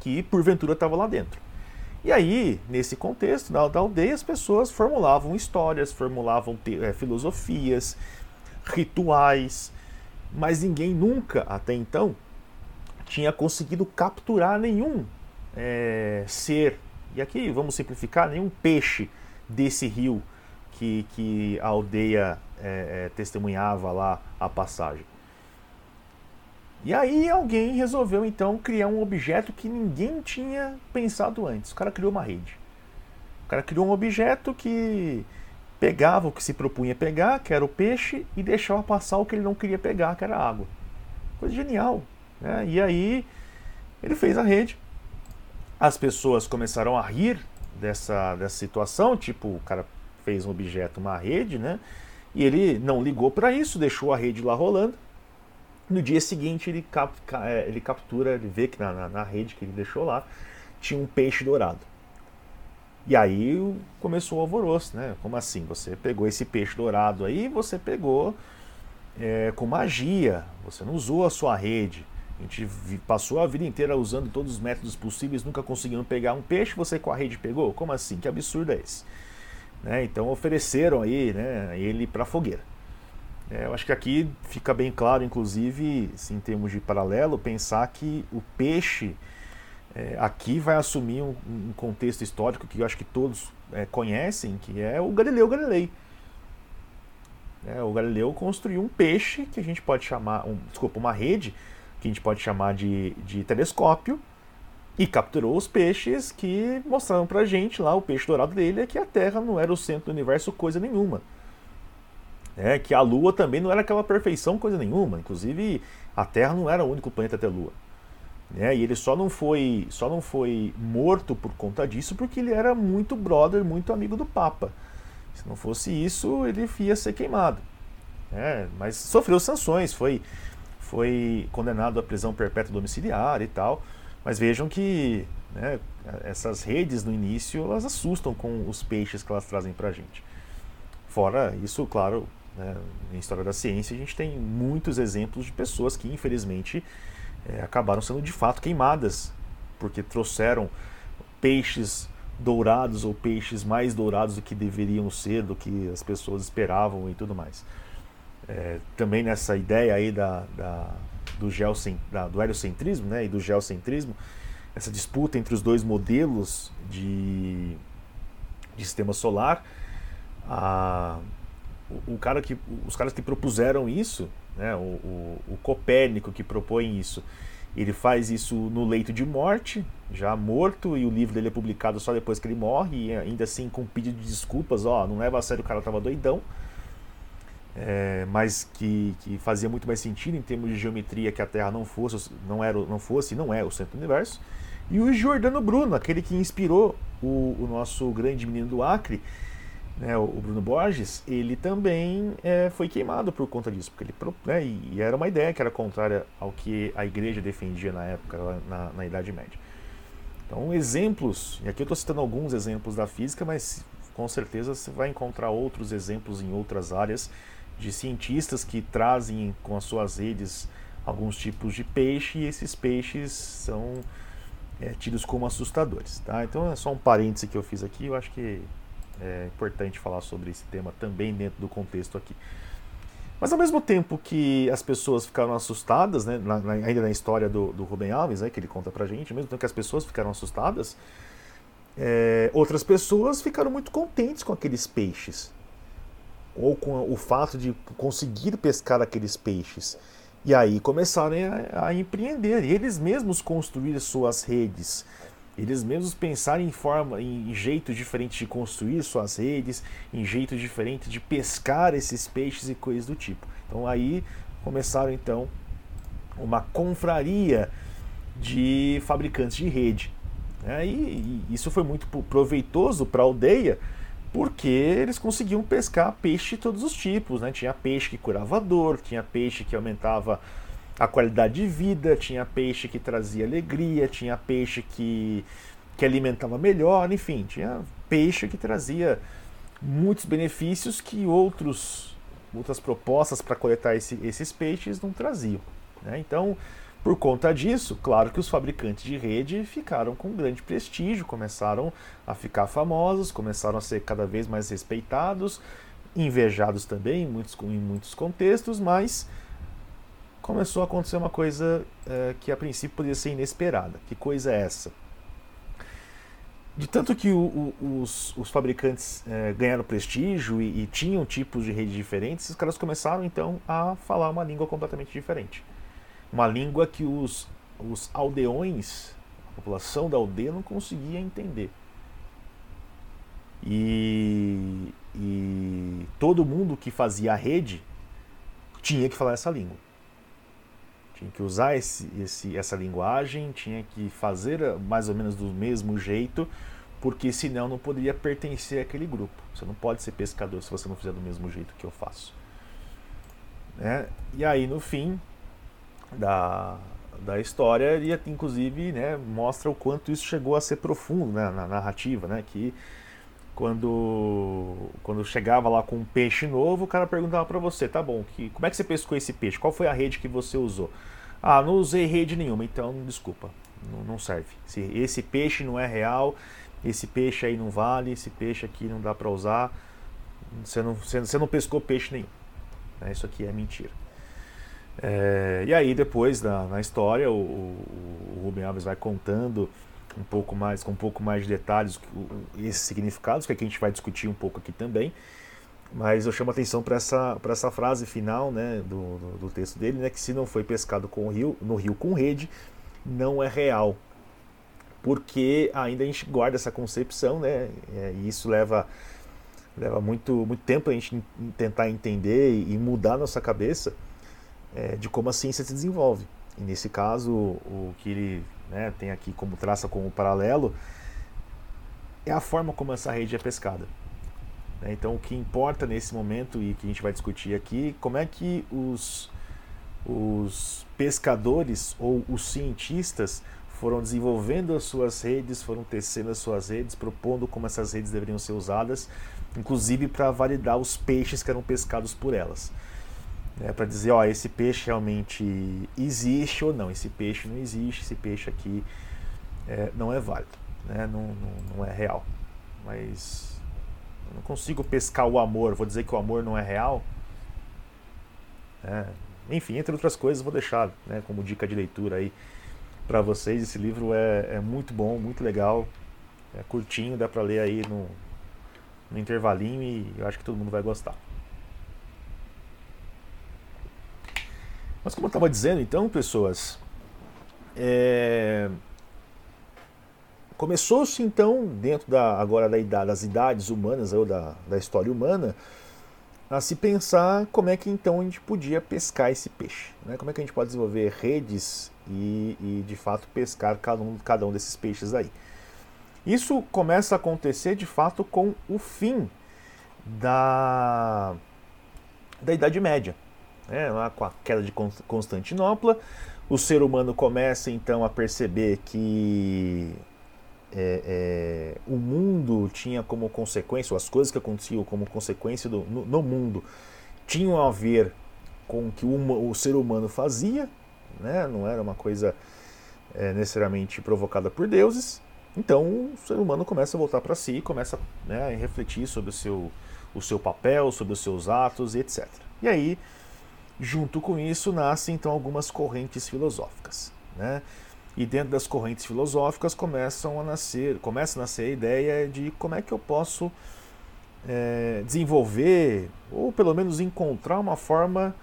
que porventura estavam lá dentro. E aí, nesse contexto da, aldeia, as pessoas formulavam histórias, formulavam é, filosofias, rituais, mas ninguém nunca, até então, tinha conseguido capturar nenhum é, ser, e aqui vamos simplificar, nenhum peixe desse rio que, que a aldeia é, é, testemunhava lá a passagem. E aí alguém resolveu então criar um objeto que ninguém tinha pensado antes. O cara criou uma rede. O cara criou um objeto que pegava o que se propunha pegar, que era o peixe, e deixava passar o que ele não queria pegar, que era a água. Coisa genial. Né? E aí ele fez a rede. As pessoas começaram a rir dessa, dessa situação, tipo, o cara fez um objeto, uma rede, né? E ele não ligou para isso, deixou a rede lá rolando. No dia seguinte ele, cap, é, ele captura, ele vê que na, na, na, rede que ele deixou lá tinha um peixe dourado. E aí começou o alvoroço, né? Como assim? Você pegou esse peixe dourado aí, você pegou é, com magia, você não usou a sua rede. A gente passou a vida inteira usando todos os métodos possíveis, nunca conseguindo pegar um peixe, você com a rede pegou? Como assim? Que absurdo é esse? Né? Então ofereceram aí né, ele para fogueira. É, eu acho que aqui fica bem claro, inclusive, em termos de paralelo, pensar que o peixe é, aqui vai assumir um, um, contexto histórico que eu acho que todos é, conhecem, que é o Galileu Galilei. É, o Galileu construiu um peixe que a gente pode chamar, um, desculpa, uma rede que a gente pode chamar de, de telescópio, e capturou os peixes que mostraram pra gente lá, o peixe dourado dele, é que a Terra não era o centro do universo coisa nenhuma. É, que a Lua também não era aquela perfeição coisa nenhuma. Inclusive, a Terra não era o único planeta a ter Lua. É, e ele só não foi só não foi morto por conta disso porque ele era muito brother, muito amigo do Papa. Se não fosse isso, ele ia ser queimado. É, mas sofreu sanções, foi, foi condenado à prisão perpétua domiciliar e tal. Mas vejam que né, essas redes no início elas assustam com os peixes que elas trazem para a gente. Fora isso, claro, né, em história da ciência a gente tem muitos exemplos de pessoas que infelizmente é, acabaram sendo de fato queimadas porque trouxeram peixes dourados ou peixes mais dourados do que deveriam ser, do que as pessoas esperavam e tudo mais. É, também nessa ideia aí da, da do, geocent, da, do heliocentrismo né, e do geocentrismo, essa disputa entre os dois modelos de, de sistema solar, a, o, o, cara que, os caras que propuseram isso, né, o, o, o Copérnico que propõe isso, ele faz isso no leito de morte, já morto, e o livro dele é publicado só depois que ele morre, e ainda assim com pedido de desculpas, ó, não leva a sério o cara tava doidão. É, mas que, que fazia muito mais sentido em termos de geometria que a Terra não fosse, não era, não fosse, não é o centro do universo. E o Giordano Bruno, aquele que inspirou o, o nosso grande menino do Acre, né, o Bruno Borges, ele também é, foi queimado por conta disso, porque ele né, e, era uma ideia que era contrária ao que a igreja defendia na época, na, na Idade Média. Então, exemplos, e aqui eu estou citando alguns exemplos da física, mas com certeza você vai encontrar outros exemplos em outras áreas de cientistas que trazem com as suas redes alguns tipos de peixe e esses peixes são é, tidos como assustadores. Tá? Então é só um parêntese que eu fiz aqui, eu acho que é importante falar sobre esse tema também dentro do contexto aqui. Mas ao mesmo tempo que as pessoas ficaram assustadas, né, na, na, ainda na história do, do Rubem Alves, né, que ele conta pra gente, ao mesmo tempo que as pessoas ficaram assustadas, é, outras pessoas ficaram muito contentes com aqueles peixes. Ou com o fato de conseguir pescar aqueles peixes. E aí começaram a, a empreender, eles mesmos construir suas redes, eles mesmos pensarem em forma, em jeitos diferentes de construir suas redes, em jeitos diferentes de pescar esses peixes e coisas do tipo. Então aí começaram então uma confraria de fabricantes de rede. E, e isso foi muito proveitoso para a aldeia, porque eles conseguiam pescar peixe de todos os tipos. Né? Tinha peixe que curava dor, tinha peixe que aumentava a qualidade de vida, tinha peixe que trazia alegria, tinha peixe que, que alimentava melhor, enfim, tinha peixe que trazia muitos benefícios que outros, outras propostas para coletar esse, esses peixes não traziam. Né? Então, por conta disso, claro que os fabricantes de rede ficaram com grande prestígio, começaram a ficar famosos, começaram a ser cada vez mais respeitados, invejados também em muitos, em muitos contextos, mas começou a acontecer uma coisa é, que a princípio poderia ser inesperada. Que coisa é essa? De tanto que o, o, os, os, fabricantes é, ganharam prestígio e, e, tinham tipos de rede diferentes, os caras começaram então a falar uma língua completamente diferente. Uma língua que os, os aldeões, a população da aldeia, não conseguia entender. E, e todo mundo que fazia a rede tinha que falar essa língua tinha que usar esse, esse, essa linguagem, tinha que fazer mais ou menos do mesmo jeito, porque senão não poderia pertencer àquele grupo. Você não pode ser pescador se você não fizer do mesmo jeito que eu faço. Né? E aí, no fim da, da história, ele inclusive né, mostra o quanto isso chegou a ser profundo né, na narrativa, né, que quando, quando chegava lá com um peixe novo, o cara perguntava para você, tá bom, que, como é que você pescou esse peixe? Qual foi a rede que você usou? Ah, não usei rede nenhuma, então desculpa, não, serve. Se esse peixe não é real, esse peixe aí não vale, esse peixe aqui não dá para usar, você não, você, você, não pescou peixe nenhum. É, isso aqui é mentira. É, e aí depois na, na história o, o, o Rubem Alves vai contando um pouco mais com um pouco mais de detalhes esses significados que, que a gente vai discutir um pouco aqui também mas eu chamo a atenção para essa, essa frase final né, do, do, do, texto dele, né, que se não foi pescado com rio, no rio com rede, não é real. Porque ainda a gente guarda essa concepção, né, é, e isso leva, leva muito, muito tempo a gente tentar entender e mudar nossa cabeça é, de como a ciência se desenvolve. E nesse caso, o que ele né, tem aqui como traça como paralelo é a forma como essa rede é pescada. Né? Então, o que importa nesse momento e que a gente vai discutir aqui, como é que os, os pescadores ou os cientistas foram desenvolvendo as suas redes, foram tecendo as suas redes, propondo como essas redes deveriam ser usadas, inclusive para validar os peixes que eram pescados por elas. É, para dizer, ó, esse peixe realmente existe ou não, esse peixe não existe, esse peixe aqui é, não é válido. né, não, não, não é real. Mas eu não consigo pescar o amor, vou dizer que o amor não é real. É, enfim, entre outras coisas, vou deixar né, como dica de leitura aí para vocês. Esse livro é, é, muito bom, muito legal, é curtinho, dá para ler aí no, no intervalinho e eu acho que todo mundo vai gostar. Mas como eu estava dizendo, então, pessoas, é... começou-se então dentro da agora da idade, das idades humanas ou da, da história humana a se pensar como é que então a gente podia pescar esse peixe, né? Como é que a gente pode desenvolver redes e, e de fato pescar cada um, cada um desses peixes aí. Isso começa a acontecer de fato com o fim da, da Idade Média né, lá com a queda de Constantinopla. O ser humano começa então a perceber que é, é, o mundo tinha como consequência, ou as coisas que aconteciam como consequência do, no, no mundo, tinham a ver com o que o, o ser humano fazia, né? não era uma coisa é, necessariamente provocada por deuses. Então o ser humano começa a voltar para si, começa né, a refletir sobre o seu, o seu papel, sobre os seus atos, etc. E aí Junto com isso, nascem então algumas correntes filosóficas. Né? E dentro das correntes filosóficas começam a nascer, começa a nascer a ideia de como é que eu posso é, desenvolver, ou pelo menos encontrar uma forma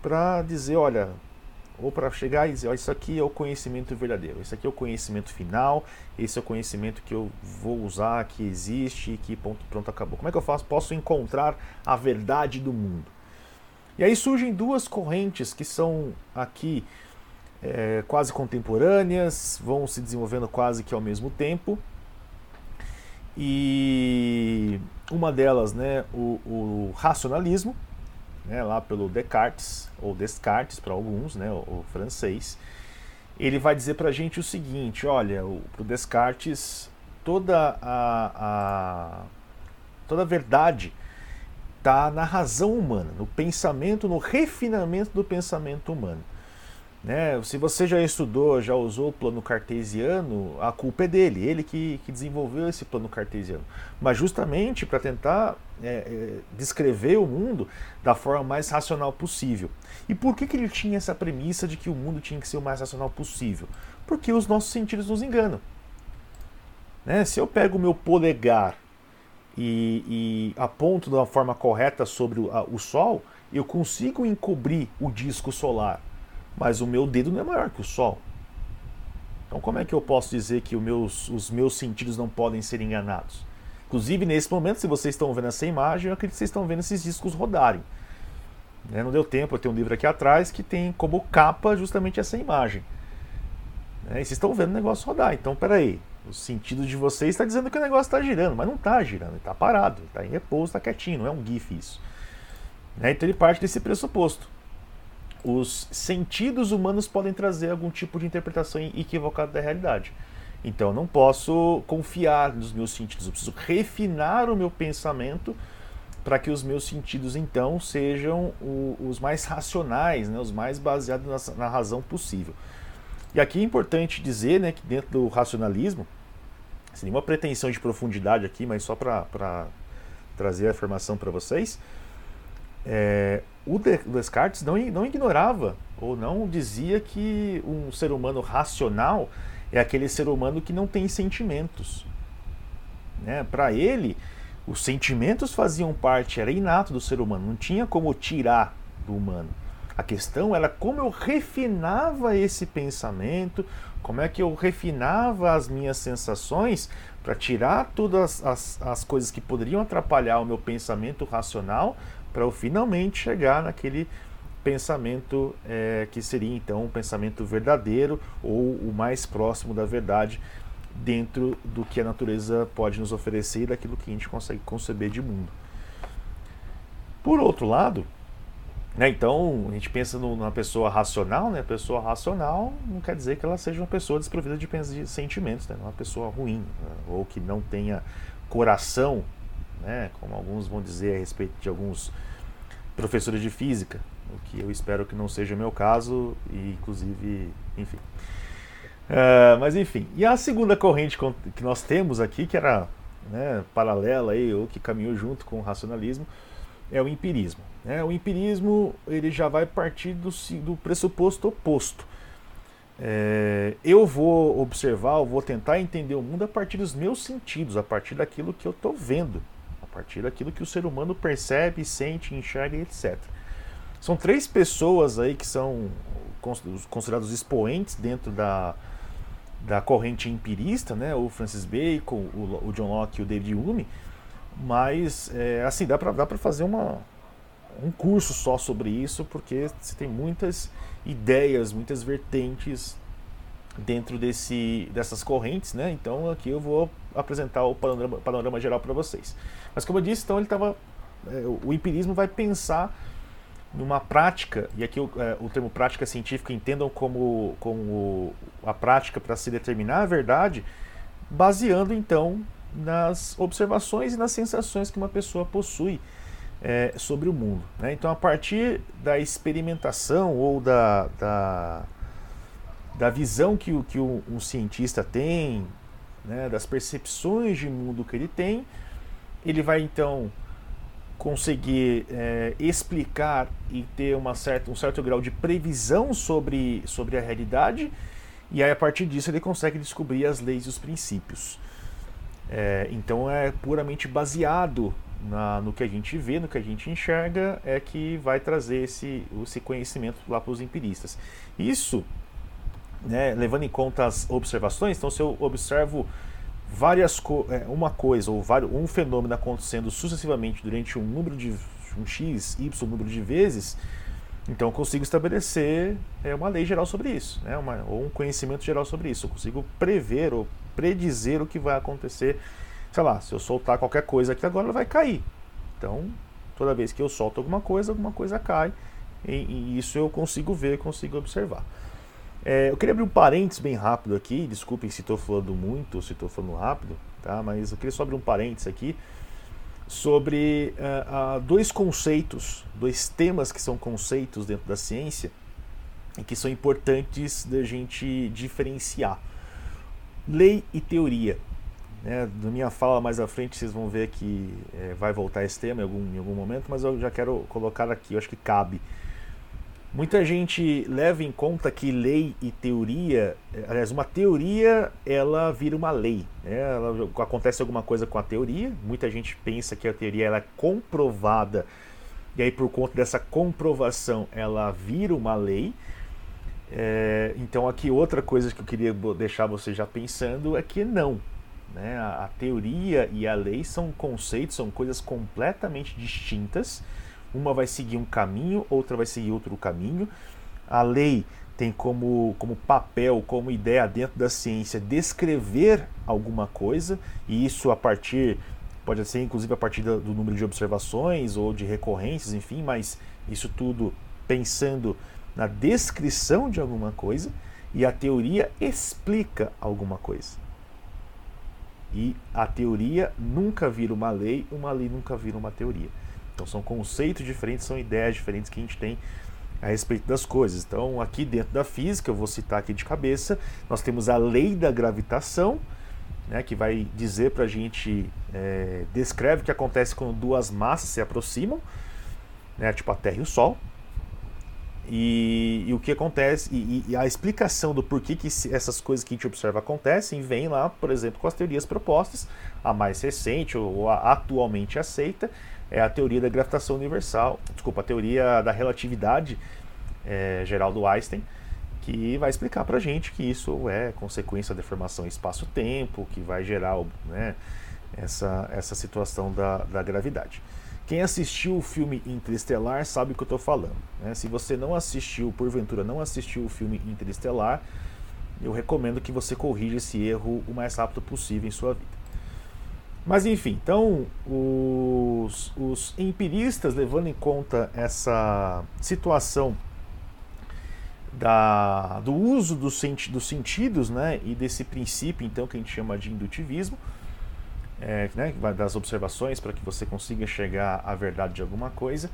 para dizer, olha, ou para chegar e dizer, isso aqui é o conhecimento verdadeiro, isso aqui é o conhecimento final, esse é o conhecimento que eu vou usar, que existe que ponto, pronto, acabou. Como é que eu faço? Posso encontrar a verdade do mundo. E aí surgem duas correntes que são aqui é, quase contemporâneas, vão se desenvolvendo quase que ao mesmo tempo. E uma delas, né, o, o racionalismo, né, lá pelo Descartes, ou Descartes para alguns, né, o, o, francês, ele vai dizer para a gente o seguinte: olha, para o Descartes, toda a, a, toda a verdade está na razão humana, no pensamento, no refinamento do pensamento humano. Né? Se você já estudou, já usou o plano cartesiano, a culpa é dele, ele que, que desenvolveu esse plano cartesiano. Mas justamente para tentar é, é, descrever o mundo da forma mais racional possível. E por que, que ele tinha essa premissa de que o mundo tinha que ser o mais racional possível? Porque os nossos sentidos nos enganam. Né? Se eu pego o meu polegar e, e aponto de uma forma correta sobre o, a, o Sol, eu consigo encobrir o disco solar, mas o meu dedo não é maior que o Sol. Então, como é que eu posso dizer que meus, os meus sentidos não podem ser enganados? Inclusive, nesse momento, se vocês estão vendo essa imagem, eu acredito que vocês estão vendo esses discos rodarem. Né? Não deu tempo, eu tenho um livro aqui atrás que tem como capa justamente essa imagem. Né? E vocês estão vendo o negócio rodar. Então, peraí, o sentido de vocês está dizendo que o negócio está girando, mas não está girando, está parado, está em repouso, está quietinho, não é um GIF isso. Né? Então ele parte desse pressuposto. Os sentidos humanos podem trazer algum tipo de interpretação equivocada da realidade. Então eu não posso confiar nos meus sentidos, eu preciso refinar o meu pensamento para que os meus sentidos então sejam o, os mais racionais, né, os mais baseados na, na razão possível. E aqui é importante dizer né, que dentro do racionalismo, sem nenhuma pretensão de profundidade aqui, mas só para trazer a informação para vocês, é, o Descartes não, não ignorava ou não dizia que um ser humano racional é aquele ser humano que não tem sentimentos. Né? Para ele, os sentimentos faziam parte, era inato do ser humano, não tinha como tirar do humano. A questão era como eu refinava esse pensamento, como é que eu refinava as minhas sensações para tirar todas as, as coisas que poderiam atrapalhar o meu pensamento racional, para eu finalmente chegar naquele pensamento é, que seria então um pensamento verdadeiro ou o mais próximo da verdade dentro do que a natureza pode nos oferecer e daquilo que a gente consegue conceber de mundo. Por outro lado, né? Então, a gente pensa numa pessoa racional, né? Pessoa racional não quer dizer que ela seja uma pessoa desprovida de, de sentimentos, né? Uma pessoa ruim, né? ou que não tenha coração, né? Como alguns vão dizer a respeito de alguns professores de física, o que eu espero que não seja o meu caso, e inclusive, enfim. Uh, mas enfim, e a segunda corrente que nós temos aqui, que era né, paralela aí, ou que caminhou junto com o racionalismo, é o empirismo. Né? O empirismo ele já vai partir do, do pressuposto oposto. É, eu vou observar, eu vou tentar entender o mundo a partir dos meus sentidos, a partir daquilo que eu estou vendo, a partir daquilo que o ser humano percebe, sente, enxerga, etc. São três pessoas aí que são considerados expoentes dentro da, da corrente empirista, né? O Francis Bacon, o, o John Locke e o David Hume. Mas, é, assim, dá para dá fazer uma, um curso só sobre isso, porque você tem muitas ideias, muitas vertentes dentro desse, dessas correntes, né? Então aqui eu vou apresentar o panorama, panorama geral para vocês. Mas como eu disse, então ele estava, é, o empirismo vai pensar numa prática, e aqui o, é, o termo prática científica entendam como, como a prática para se determinar a verdade, baseando então nas observações e nas sensações que uma pessoa possui é, sobre o mundo. Né? Então, a partir da experimentação ou da, da, da visão que, que um cientista tem, né, das percepções de mundo que ele tem, ele vai então conseguir é, explicar e ter uma certa, um certo grau de previsão sobre, sobre a realidade, e aí a partir disso ele consegue descobrir as leis e os princípios. É, então é puramente baseado na, no que a gente vê, no que a gente enxerga, é que vai trazer esse, esse conhecimento lá para os empiristas. Isso, né, levando em conta as observações, então se eu observo várias co é, uma coisa ou um fenômeno acontecendo sucessivamente durante um número de um x, y número de vezes, então eu consigo estabelecer é, uma lei geral sobre isso, né, uma, ou um conhecimento geral sobre isso. Eu consigo prever ou predizer o que vai acontecer sei lá, se eu soltar qualquer coisa aqui agora, ela vai cair. Então, toda vez que eu solto alguma coisa, alguma coisa cai. E, e isso eu consigo ver, consigo observar. É, eu queria abrir um parênteses bem rápido aqui. Desculpem se estou falando muito, se estou falando rápido, tá? Mas eu queria só abrir um parênteses aqui sobre uh, uh, dois conceitos, dois temas que são conceitos dentro da ciência e que são importantes da gente diferenciar: lei e teoria. Né? Na minha fala mais à frente vocês vão ver que é, vai voltar esse tema em algum, em algum momento, mas eu já quero colocar aqui, eu acho que cabe. Muita gente leva em conta que lei e teoria, é, aliás, uma teoria ela vira uma lei. Né? Ela, acontece alguma coisa com a teoria, muita gente pensa que a teoria ela é comprovada e aí por conta dessa comprovação ela vira uma lei. É, então aqui outra coisa que eu queria deixar você já pensando é que não, né? A, a teoria e a lei são conceitos, são coisas completamente distintas. Uma vai seguir um caminho, outra vai seguir outro caminho. A lei tem como, como papel, como ideia dentro da ciência descrever alguma coisa, e isso a partir, pode ser inclusive a partir do, do número de observações ou de recorrências, enfim, mas isso tudo pensando na descrição de alguma coisa, e a teoria explica alguma coisa. E a teoria nunca vira uma lei, uma lei nunca vira uma teoria. Então são conceitos diferentes, são ideias diferentes que a gente tem a respeito das coisas. Então, aqui dentro da física, eu vou citar aqui de cabeça, nós temos a lei da gravitação, né, que vai dizer para a gente, é, descreve o que acontece quando duas massas se aproximam, né, tipo a Terra e o Sol. E, e, o que acontece, e, e, a explicação do porquê que essas coisas que a gente observa acontecem vem lá, por exemplo, com as teorias propostas. A mais recente, ou a atualmente aceita, é a teoria da gravitação universal, desculpa, a teoria da relatividade é, geral do Einstein, que vai explicar para a gente que isso é consequência da deformação espaço-tempo, que vai gerar né, essa, essa situação da, da gravidade. Quem assistiu o filme Interestelar sabe o que eu estou falando. Né? Se você não assistiu, porventura não assistiu o filme Interestelar, eu recomendo que você corrija esse erro o mais rápido possível em sua vida. Mas enfim, então os, os empiristas, levando em conta essa situação da, do uso dos, senti dos sentidos né, e desse princípio então que a gente chama de indutivismo, é, né, das observações para que você consiga chegar à verdade de alguma coisa.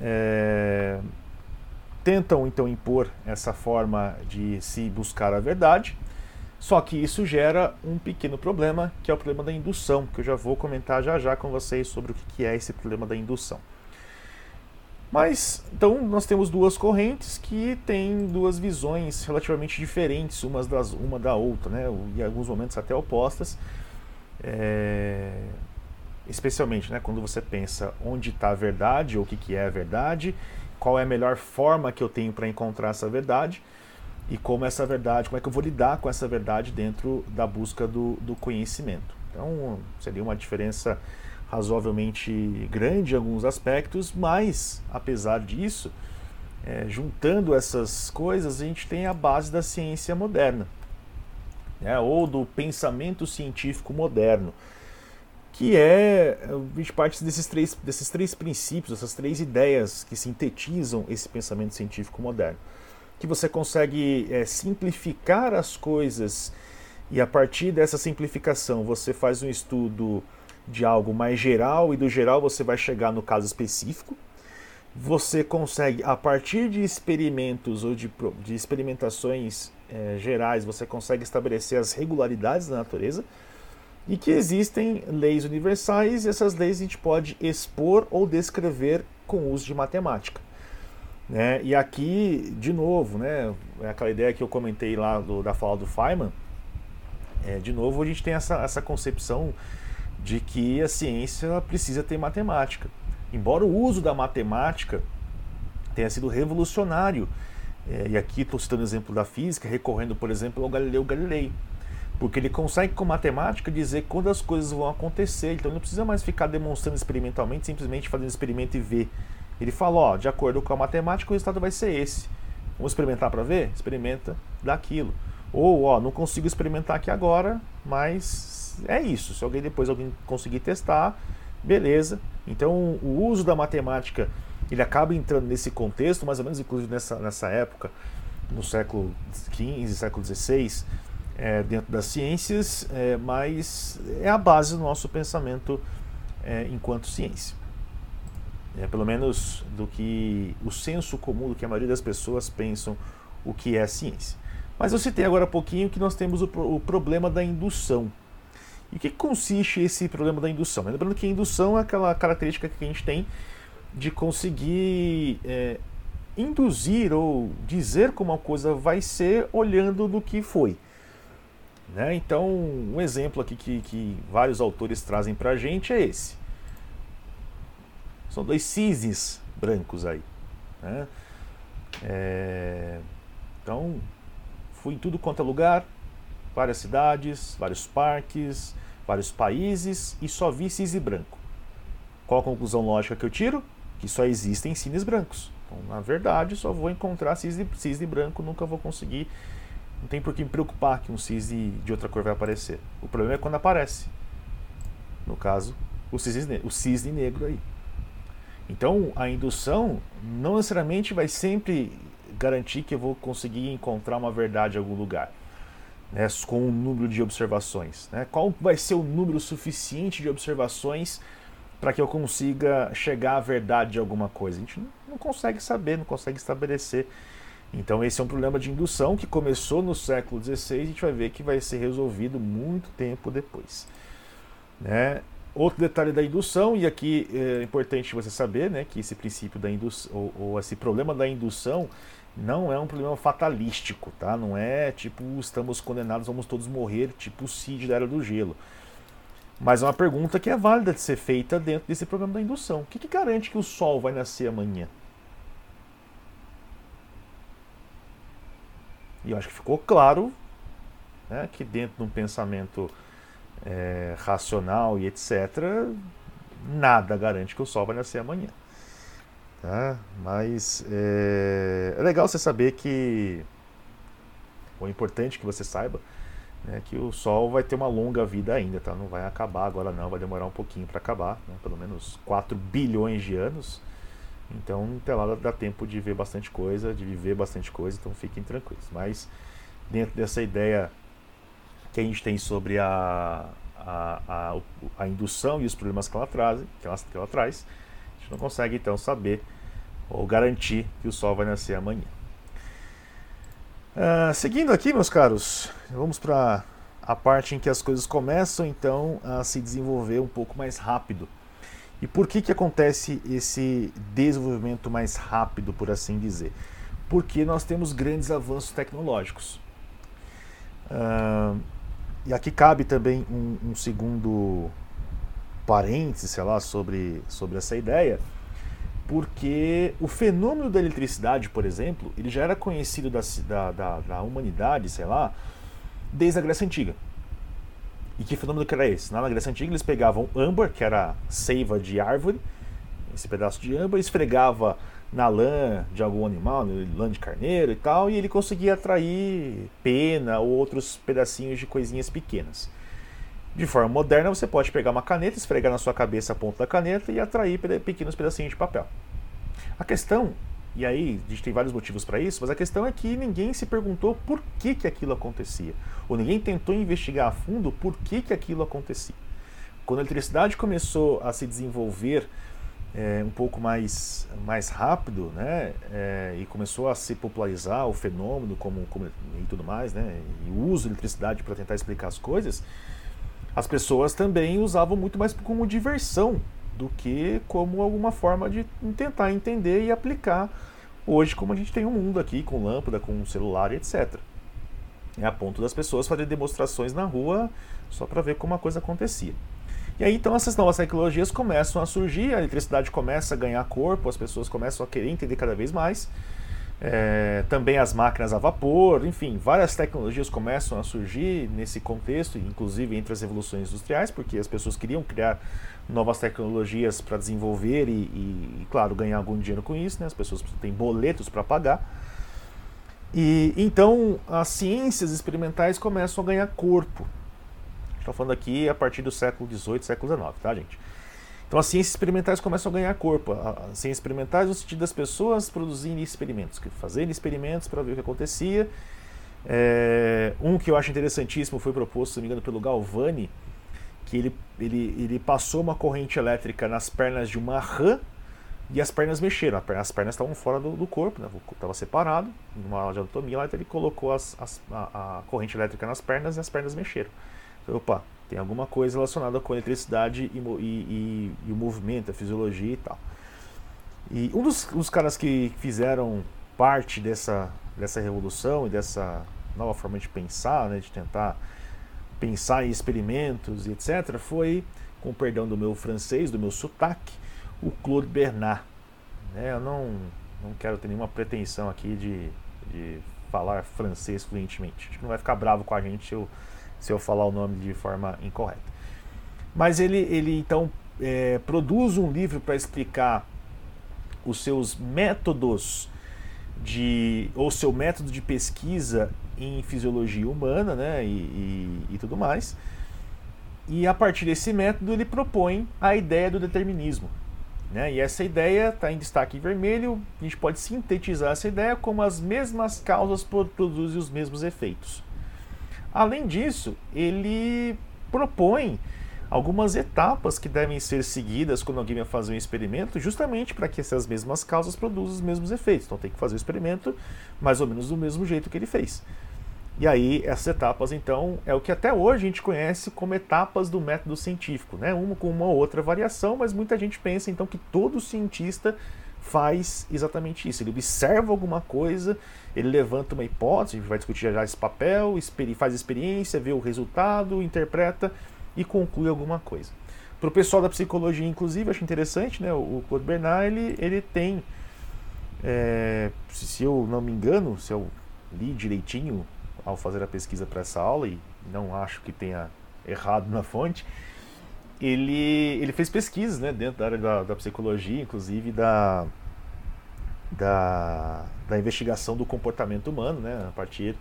É, tentam então impor essa forma de se buscar a verdade, só que isso gera um pequeno problema, que é o problema da indução, que eu já vou comentar já já com vocês sobre o que é esse problema da indução. Mas, então, nós temos duas correntes que têm duas visões relativamente diferentes umas das, uma da outra, né? em alguns momentos até opostas. É... Especialmente né, quando você pensa onde está a verdade, ou o que, que é a verdade, qual é a melhor forma que eu tenho para encontrar essa verdade e como essa verdade, como é que eu vou lidar com essa verdade dentro da busca do, do conhecimento. Então, seria uma diferença razoavelmente grande em alguns aspectos, mas, apesar disso, é, juntando essas coisas, a gente tem a base da ciência moderna, né, ou do pensamento científico moderno, que é, gente parte desses três, desses três princípios, essas três ideias que sintetizam esse pensamento científico moderno que você consegue é, simplificar as coisas e a partir dessa simplificação você faz um estudo de algo mais geral e do geral você vai chegar no caso específico. Você consegue, a partir de experimentos ou de, de experimentações é, gerais, você consegue estabelecer as regularidades da natureza e que existem leis universais e essas leis a gente pode expor ou descrever com o uso de matemática. Né? E aqui, de novo, né, é aquela ideia que eu comentei lá do, da fala do Feynman, é, de novo a gente tem essa, essa concepção de que a ciência precisa ter matemática. Embora o uso da matemática tenha sido revolucionário, é, e aqui estou citando o exemplo da física, recorrendo, por exemplo, ao Galileu Galilei, porque ele consegue com matemática dizer quando as coisas vão acontecer, então não precisa mais ficar demonstrando experimentalmente, simplesmente fazendo experimento e ver ele falou, ó, de acordo com a matemática, o resultado vai ser esse. Vamos experimentar para ver? Experimenta daquilo. Ou, ó, não consigo experimentar aqui agora, mas é isso. Se alguém depois alguém conseguir testar, beleza. Então, o uso da matemática, ele acaba entrando nesse contexto, mais ou menos inclusive nessa, nessa época, no século XV, século XVI, é, dentro das ciências, é, mas é a base do nosso pensamento é, enquanto ciência é, pelo menos do que o senso comum, do que a maioria das pessoas pensam o que é ciência. Mas eu citei agora há pouquinho que nós temos o, o problema da indução. E o que consiste esse problema da indução? Lembrando que a indução é aquela característica que a gente tem de conseguir é, induzir ou dizer como uma coisa vai ser olhando do que foi. Né? Então, um exemplo aqui que, que vários autores trazem para a gente é esse. São dois cisnes brancos aí. Né? É... Então, fui em tudo quanto é lugar, várias cidades, vários parques, vários países e só vi cisne branco. Qual a conclusão lógica que eu tiro? Que só existem cisnes brancos. Então, na verdade, só vou encontrar cisne, cisne branco, nunca vou conseguir. Não tem por que me preocupar que um cisne de outra cor vai aparecer. O problema é quando aparece. No caso, o cisne, o cisne negro aí. Então, a indução não necessariamente vai sempre garantir que eu vou conseguir encontrar uma verdade em algum lugar, né, com um número de observações. Né? Qual vai ser o número suficiente de observações para que eu consiga chegar à verdade de alguma coisa? A gente não consegue saber, não consegue estabelecer. Então, esse é um problema de indução que começou no século XVI e a gente vai ver que vai ser resolvido muito tempo depois. Né? Outro detalhe da indução, e aqui é importante você saber né, que esse princípio da indução, ou, ou, esse problema da indução, não é um problema fatalístico, tá? Não é tipo, estamos condenados, vamos todos morrer, tipo o Cid da Era do Gelo. Mas é uma pergunta que é válida de ser feita dentro desse problema da indução. O que, que garante que o Sol vai nascer amanhã? E eu acho que ficou claro né, que dentro de um pensamento é, racional e etc., nada garante que o Sol vai nascer amanhã. Tá? Mas é, é legal você saber que, ou é importante que você saiba, né, que o Sol vai ter uma longa vida ainda, tá? não vai acabar agora não, vai demorar um pouquinho para acabar, né? pelo menos 4 bilhões de anos. Então, até lá dá tempo de ver bastante coisa, de viver bastante coisa, então fiquem tranquilos. Mas dentro dessa ideia que a gente tem sobre a, a, a, a indução e os problemas que ela, traz, que, ela, que ela traz, a gente não consegue então saber ou garantir que o sol vai nascer amanhã. Uh, seguindo aqui, meus caros, vamos para a parte em que as coisas começam então a se desenvolver um pouco mais rápido. E por que, que acontece esse desenvolvimento mais rápido, por assim dizer? Porque nós temos grandes avanços tecnológicos. Uh, e aqui cabe também um, um, segundo parênteses, sei lá, sobre, sobre essa ideia, porque o fenômeno da eletricidade, por exemplo, ele já era conhecido da, da, da, da humanidade, sei lá, desde a Grécia Antiga. E que fenômeno que era esse? Na Grécia Antiga eles pegavam âmbar, que era seiva de árvore, esse pedaço de âmbar, esfregava na lã de algum animal, lã de carneiro e tal, e ele conseguia atrair pena ou outros pedacinhos de coisinhas pequenas. De forma moderna, você pode pegar uma caneta, esfregar na sua cabeça a ponta da caneta e atrair pequenos pedacinhos de papel. A questão, e aí a gente tem vários motivos para isso, mas a questão é que ninguém se perguntou por que, que aquilo acontecia. Ou ninguém tentou investigar a fundo por que, que aquilo acontecia. Quando a eletricidade começou a se desenvolver é, um pouco mais, mais rápido, né, é, e começou a se popularizar o fenômeno como, como e tudo mais, né, e o uso da eletricidade para tentar explicar as coisas, as pessoas também usavam muito mais como diversão do que como alguma forma de tentar entender e aplicar hoje como a gente tem um mundo aqui com lâmpada, com celular, etc. É a ponto das pessoas fazerem demonstrações na rua só para ver como a coisa acontecia. E aí então essas novas tecnologias começam a surgir, a eletricidade começa a ganhar corpo, as pessoas começam a querer entender cada vez mais é, também as máquinas a vapor, enfim, várias tecnologias começam a surgir nesse contexto, inclusive entre as revoluções industriais, porque as pessoas queriam criar novas tecnologias para desenvolver e, e, claro, ganhar algum dinheiro com isso, né? as pessoas têm boletos para pagar. E então as ciências experimentais começam a ganhar corpo. Estou falando aqui a partir do século XVIII, século XIX, tá, gente? Então as ciências experimentais começam a ganhar corpo. As ciências experimentais no sentido das pessoas produzirem experimentos, fazerem experimentos para ver o que acontecia. É, um que eu acho interessantíssimo foi proposto, se não me engano, pelo Galvani, que ele, ele, ele passou uma corrente elétrica nas pernas de uma rã e as pernas mexeram. As pernas estavam fora do, do corpo, né? estava separado, numa aula de anatomia lá, então ele colocou as, as, a, a, corrente elétrica nas pernas e as pernas mexeram. Então, opa, tem alguma coisa relacionada com a eletricidade e, e, e, e o movimento, a fisiologia e tal. E um dos, dos caras que fizeram parte dessa, dessa revolução e dessa nova forma de pensar, né, de tentar pensar em experimentos e etc., foi, com perdão do meu francês, do meu sotaque, o Claude Bernard. É, eu não, não quero ter nenhuma pretensão aqui de, de falar francês fluentemente. Acho que não vai ficar bravo com a gente se eu se eu falar o nome de forma incorreta. Mas ele, ele então é, produz um livro para explicar os seus métodos de ou seu método de pesquisa em fisiologia humana, né, e, e, e tudo mais. E a partir desse método ele propõe a ideia do determinismo. Né? E essa ideia está em destaque em vermelho. A gente pode sintetizar essa ideia como as mesmas causas produzem os mesmos efeitos. Além disso, ele propõe algumas etapas que devem ser seguidas quando alguém vai fazer um experimento, justamente para que essas mesmas causas produzam os mesmos efeitos. Então tem que fazer o experimento mais ou menos do mesmo jeito que ele fez. E aí essas etapas então é o que até hoje a gente conhece como etapas do método científico, né? Uma com uma outra variação, mas muita gente pensa então que todo cientista faz exatamente isso. Ele observa alguma coisa, ele levanta uma hipótese, a gente vai discutir já esse papel, faz experiência, vê o resultado, interpreta e conclui alguma coisa. Para o pessoal da psicologia, inclusive, acho interessante, né? O Claude Bernard ele, ele tem, é, se eu não me engano, se eu li direitinho ao fazer a pesquisa para essa aula e não acho que tenha errado na fonte, ele, ele fez pesquisas né, dentro da área da, da psicologia, inclusive da, da, da investigação do comportamento humano, né, a partir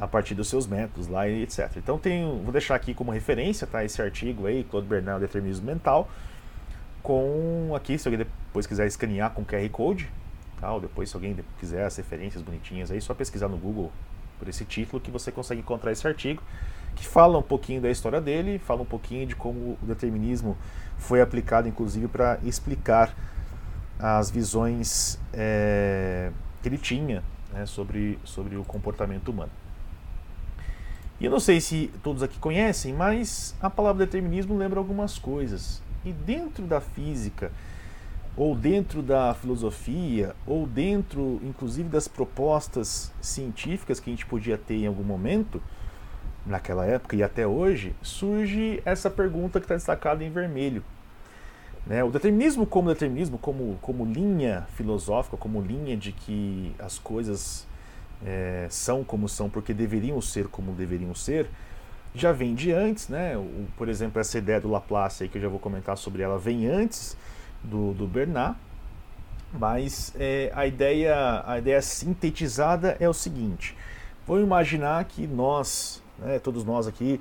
a partir dos seus métodos lá e etc. Então tem, vou deixar aqui como referência, tá, esse artigo aí, Claude Bernard, Determinismo Mental, com aqui, se alguém depois quiser escanear com QR Code, tá, ou depois se alguém quiser as referências bonitinhas aí, só pesquisar no Google por esse título que você consegue encontrar esse artigo, que fala um pouquinho da história dele, fala um pouquinho de como o determinismo foi aplicado, inclusive, para explicar as visões é, que ele tinha né, sobre, sobre o comportamento humano. E eu não sei se todos aqui conhecem, mas a palavra determinismo lembra algumas coisas. E dentro da física, ou dentro da filosofia, ou dentro, inclusive, das propostas científicas que a gente podia ter em algum momento, naquela época e até hoje, surge essa pergunta que está destacada em vermelho. Né? O determinismo como determinismo, como, como linha filosófica, como linha de que as coisas é, são como são porque deveriam ser como deveriam ser, já vem de antes, né? O, por exemplo, essa ideia do Laplace aí, que eu já vou comentar sobre ela, vem antes do, do Bernard, mas é, a, ideia, a ideia sintetizada é o seguinte: vamos imaginar que nós, né, todos nós aqui,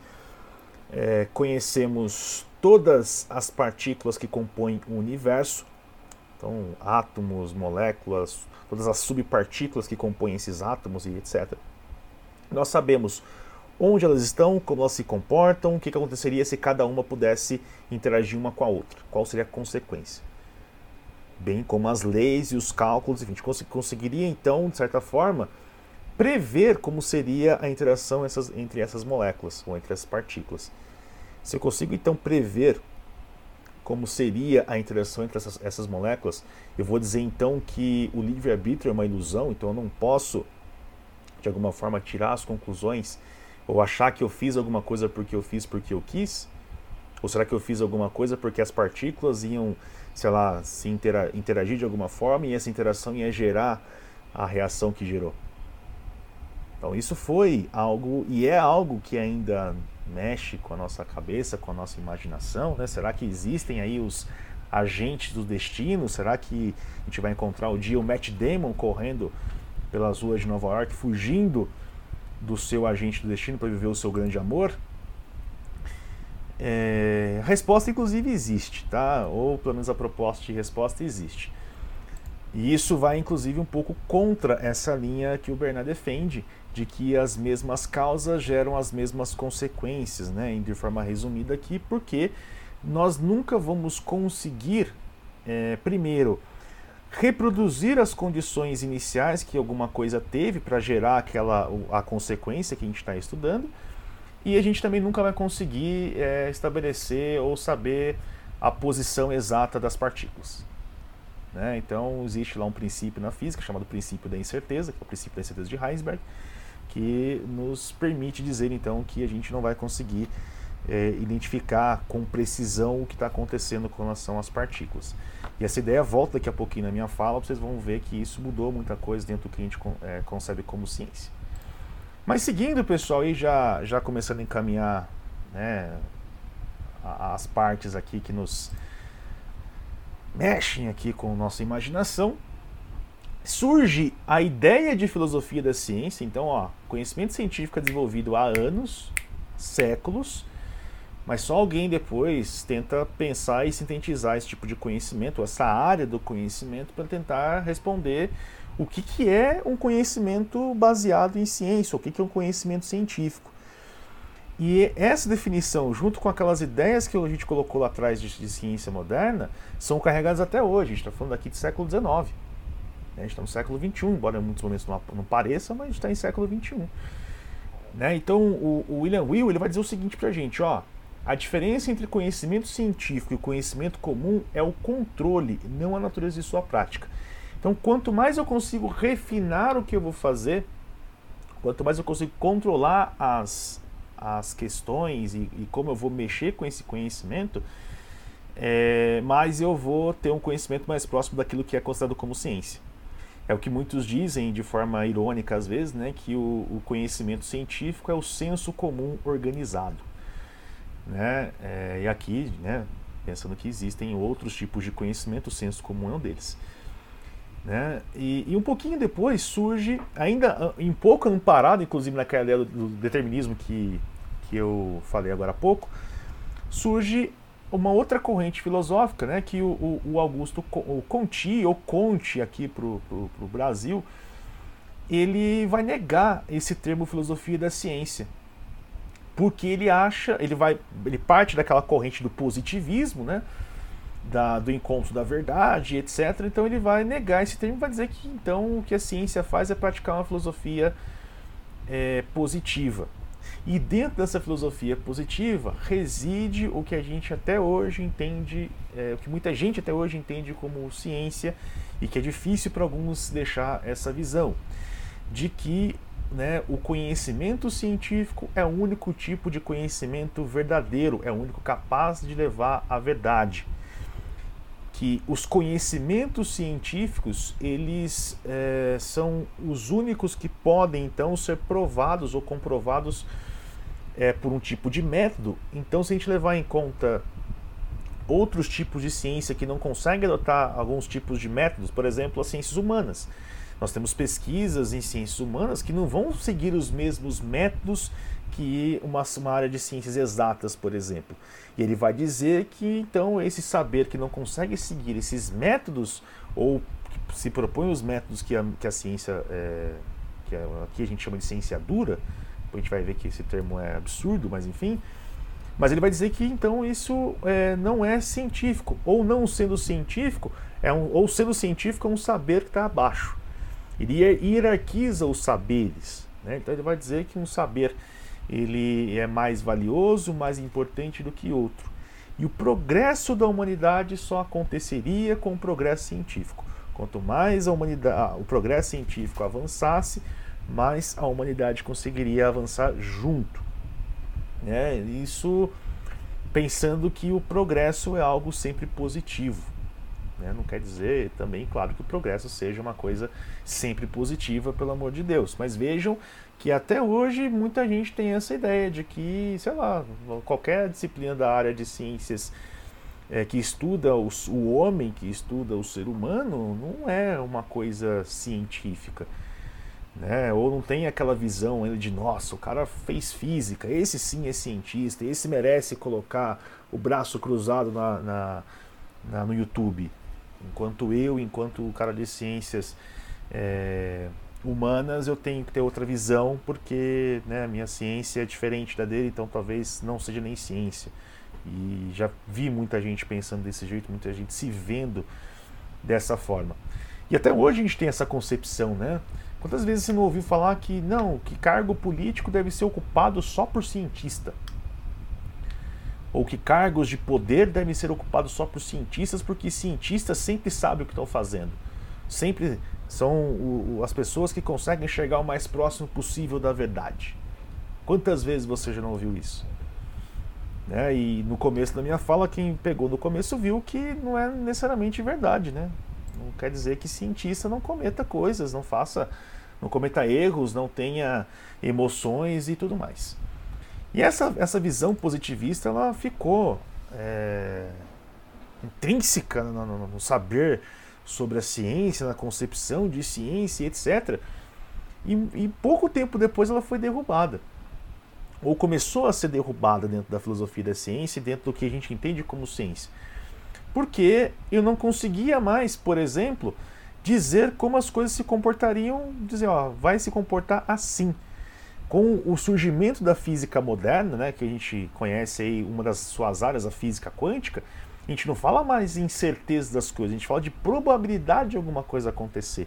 é, conhecemos todas as partículas que compõem o universo, então átomos, moléculas, todas as subpartículas que compõem esses átomos e etc. Nós sabemos onde elas estão, como elas se comportam, o que, que aconteceria se cada uma pudesse interagir uma com a outra, qual seria a consequência. Bem como as leis e os cálculos, enfim, a gente conseguiria então, de certa forma, prever como seria a interação essas, entre essas moléculas ou entre as partículas. Se eu consigo então prever como seria a interação entre essas, essas moléculas, eu vou dizer então que o livre-arbítrio é uma ilusão, então eu não posso, de alguma forma, tirar as conclusões ou achar que eu fiz alguma coisa porque eu fiz porque eu quis? Ou será que eu fiz alguma coisa porque as partículas iam, sei lá, se interagir de alguma forma e essa interação ia gerar a reação que gerou? Então isso foi algo e é algo que ainda mexe com a nossa cabeça, com a nossa imaginação, né? Será que existem aí os agentes do destino? Será que a gente vai encontrar o dia o Matt Damon correndo pelas ruas de Nova York, fugindo do seu agente do destino para viver o seu grande amor? É, a resposta, inclusive, existe, tá? Ou pelo menos a proposta de resposta existe. E isso vai, inclusive, um pouco contra essa linha que o Bernard defende, de que as mesmas causas geram as mesmas consequências, né? de forma resumida aqui, porque nós nunca vamos conseguir, é, primeiro, reproduzir as condições iniciais que alguma coisa teve para gerar aquela a consequência que a gente está estudando, e a gente também nunca vai conseguir é, estabelecer ou saber a posição exata das partículas. Né? Então existe lá um princípio na física chamado princípio da incerteza, que é o princípio da incerteza de Heisenberg, que nos permite dizer então que a gente não vai conseguir é, identificar com precisão o que está acontecendo com relação às partículas. E essa ideia volta daqui a pouquinho na minha fala, vocês vão ver que isso mudou muita coisa dentro do que a gente é, concebe como ciência. Mas seguindo, pessoal, aí já, já começando a encaminhar né, as partes aqui que nos mexem aqui com nossa imaginação, surge a ideia de filosofia da ciência. Então, ó, conhecimento científico é desenvolvido há anos, séculos, mas só alguém depois tenta pensar e sintetizar esse tipo de conhecimento, essa área do conhecimento, para tentar responder o que, que é um conhecimento baseado em ciência, o que, que é um conhecimento científico. E essa definição, junto com aquelas ideias que a gente colocou lá atrás de, de ciência moderna, são carregadas até hoje. A gente está falando aqui de século XIX. A gente está no século XXI, embora em muitos momentos não, não pareça, mas a gente está em século XXI. Né? Então o, o, William Will ele vai dizer o seguinte para a gente, ó, a diferença entre conhecimento científico e conhecimento comum é o controle, não a natureza de sua prática. Então, quanto mais eu consigo refinar o que eu vou fazer, quanto mais eu consigo controlar as, as questões e, e como eu vou mexer com esse conhecimento, é, mais eu vou ter um conhecimento mais próximo daquilo que é considerado como ciência. É o que muitos dizem de forma irônica às vezes, né, que o, o conhecimento científico é o senso comum organizado. Né? É, e aqui, né, pensando que existem outros tipos de conhecimento, o senso comum é um deles. Né? E, e, um pouquinho depois surge, ainda um pouco amparado, inclusive naquela ideia do, do determinismo que, que eu falei agora há pouco, surge uma outra corrente filosófica, né, que o, o Augusto o Conti, ou Conte aqui para o Brasil, ele vai negar esse termo filosofia da ciência. Porque ele acha, ele vai, ele parte daquela corrente do positivismo, né, da, do encontro da verdade, etc. Então ele vai negar esse termo e vai dizer que então o que a ciência faz é praticar uma filosofia é, positiva. E dentro dessa filosofia positiva reside o que a gente até hoje entende, é, o que muita gente até hoje entende como ciência e que é difícil para alguns deixar essa visão de que né, o conhecimento científico é o único tipo de conhecimento verdadeiro, é o único capaz de levar à verdade. Que os conhecimentos científicos eles é, são os únicos que podem então ser provados ou comprovados é, por um tipo de método. Então, se a gente levar em conta outros tipos de ciência que não conseguem adotar alguns tipos de métodos, por exemplo, as ciências humanas. Nós temos pesquisas em ciências humanas que não vão seguir os mesmos métodos que uma, uma área de ciências exatas, por exemplo. E ele vai dizer que então esse saber que não consegue seguir esses métodos, ou se propõe os métodos que a, que a ciência, é, que aqui a gente chama de ciência dura, a gente vai ver que esse termo é absurdo, mas enfim. Mas ele vai dizer que então isso é, não é científico, ou não sendo científico, é um, ou sendo científico é um saber que está abaixo. Ele hierarquiza os saberes. Né? Então ele vai dizer que um saber ele é mais valioso, mais importante do que outro. E o progresso da humanidade só aconteceria com o progresso científico. Quanto mais a humanidade, o progresso científico avançasse, mais a humanidade conseguiria avançar junto. Né? Isso pensando que o progresso é algo sempre positivo. Né? Não quer dizer também, claro, que o progresso seja uma coisa sempre positiva, pelo amor de Deus. Mas vejam que até hoje muita gente tem essa ideia de que, sei lá, qualquer disciplina da área de ciências é, que estuda o, o homem, que estuda o ser humano, não é uma coisa científica né? Ou não tem aquela visão ainda de nossa, o cara fez física, esse sim é cientista, esse merece colocar o braço cruzado na, na, na no YouTube. Enquanto eu, enquanto o cara de ciências é, humanas, eu tenho que ter outra visão, porque né, a minha ciência é diferente da dele, então talvez não seja nem ciência. E já vi muita gente pensando desse jeito, muita gente se vendo dessa forma. E até hoje a gente tem essa concepção, né? Quantas vezes você não ouviu falar que não, que cargo político deve ser ocupado só por cientista? Ou que cargos de poder devem ser ocupados só por cientistas, porque cientistas sempre sabem o que estão fazendo. Sempre são o, o, as pessoas que conseguem chegar o mais próximo possível da verdade. Quantas vezes você já não ouviu isso? Né? E no começo da minha fala, quem pegou no começo viu que não é necessariamente verdade, né? Não quer dizer que cientista não cometa coisas, não faça, não cometa erros, não tenha emoções e tudo mais. E essa, essa visão positivista ela ficou é, intrínseca no, no, no, saber sobre a ciência, na concepção de ciência, etc. E, e pouco tempo depois ela foi derrubada. Ou começou a ser derrubada dentro da filosofia da ciência, dentro do que a gente entende como ciência porque eu não conseguia mais, por exemplo, dizer como as coisas se comportariam, dizer, ó, vai se comportar assim. Com o surgimento da física moderna, né, que a gente conhece aí uma das suas áreas, a física quântica, a gente não fala mais em certeza das coisas, a gente fala de probabilidade de alguma coisa acontecer.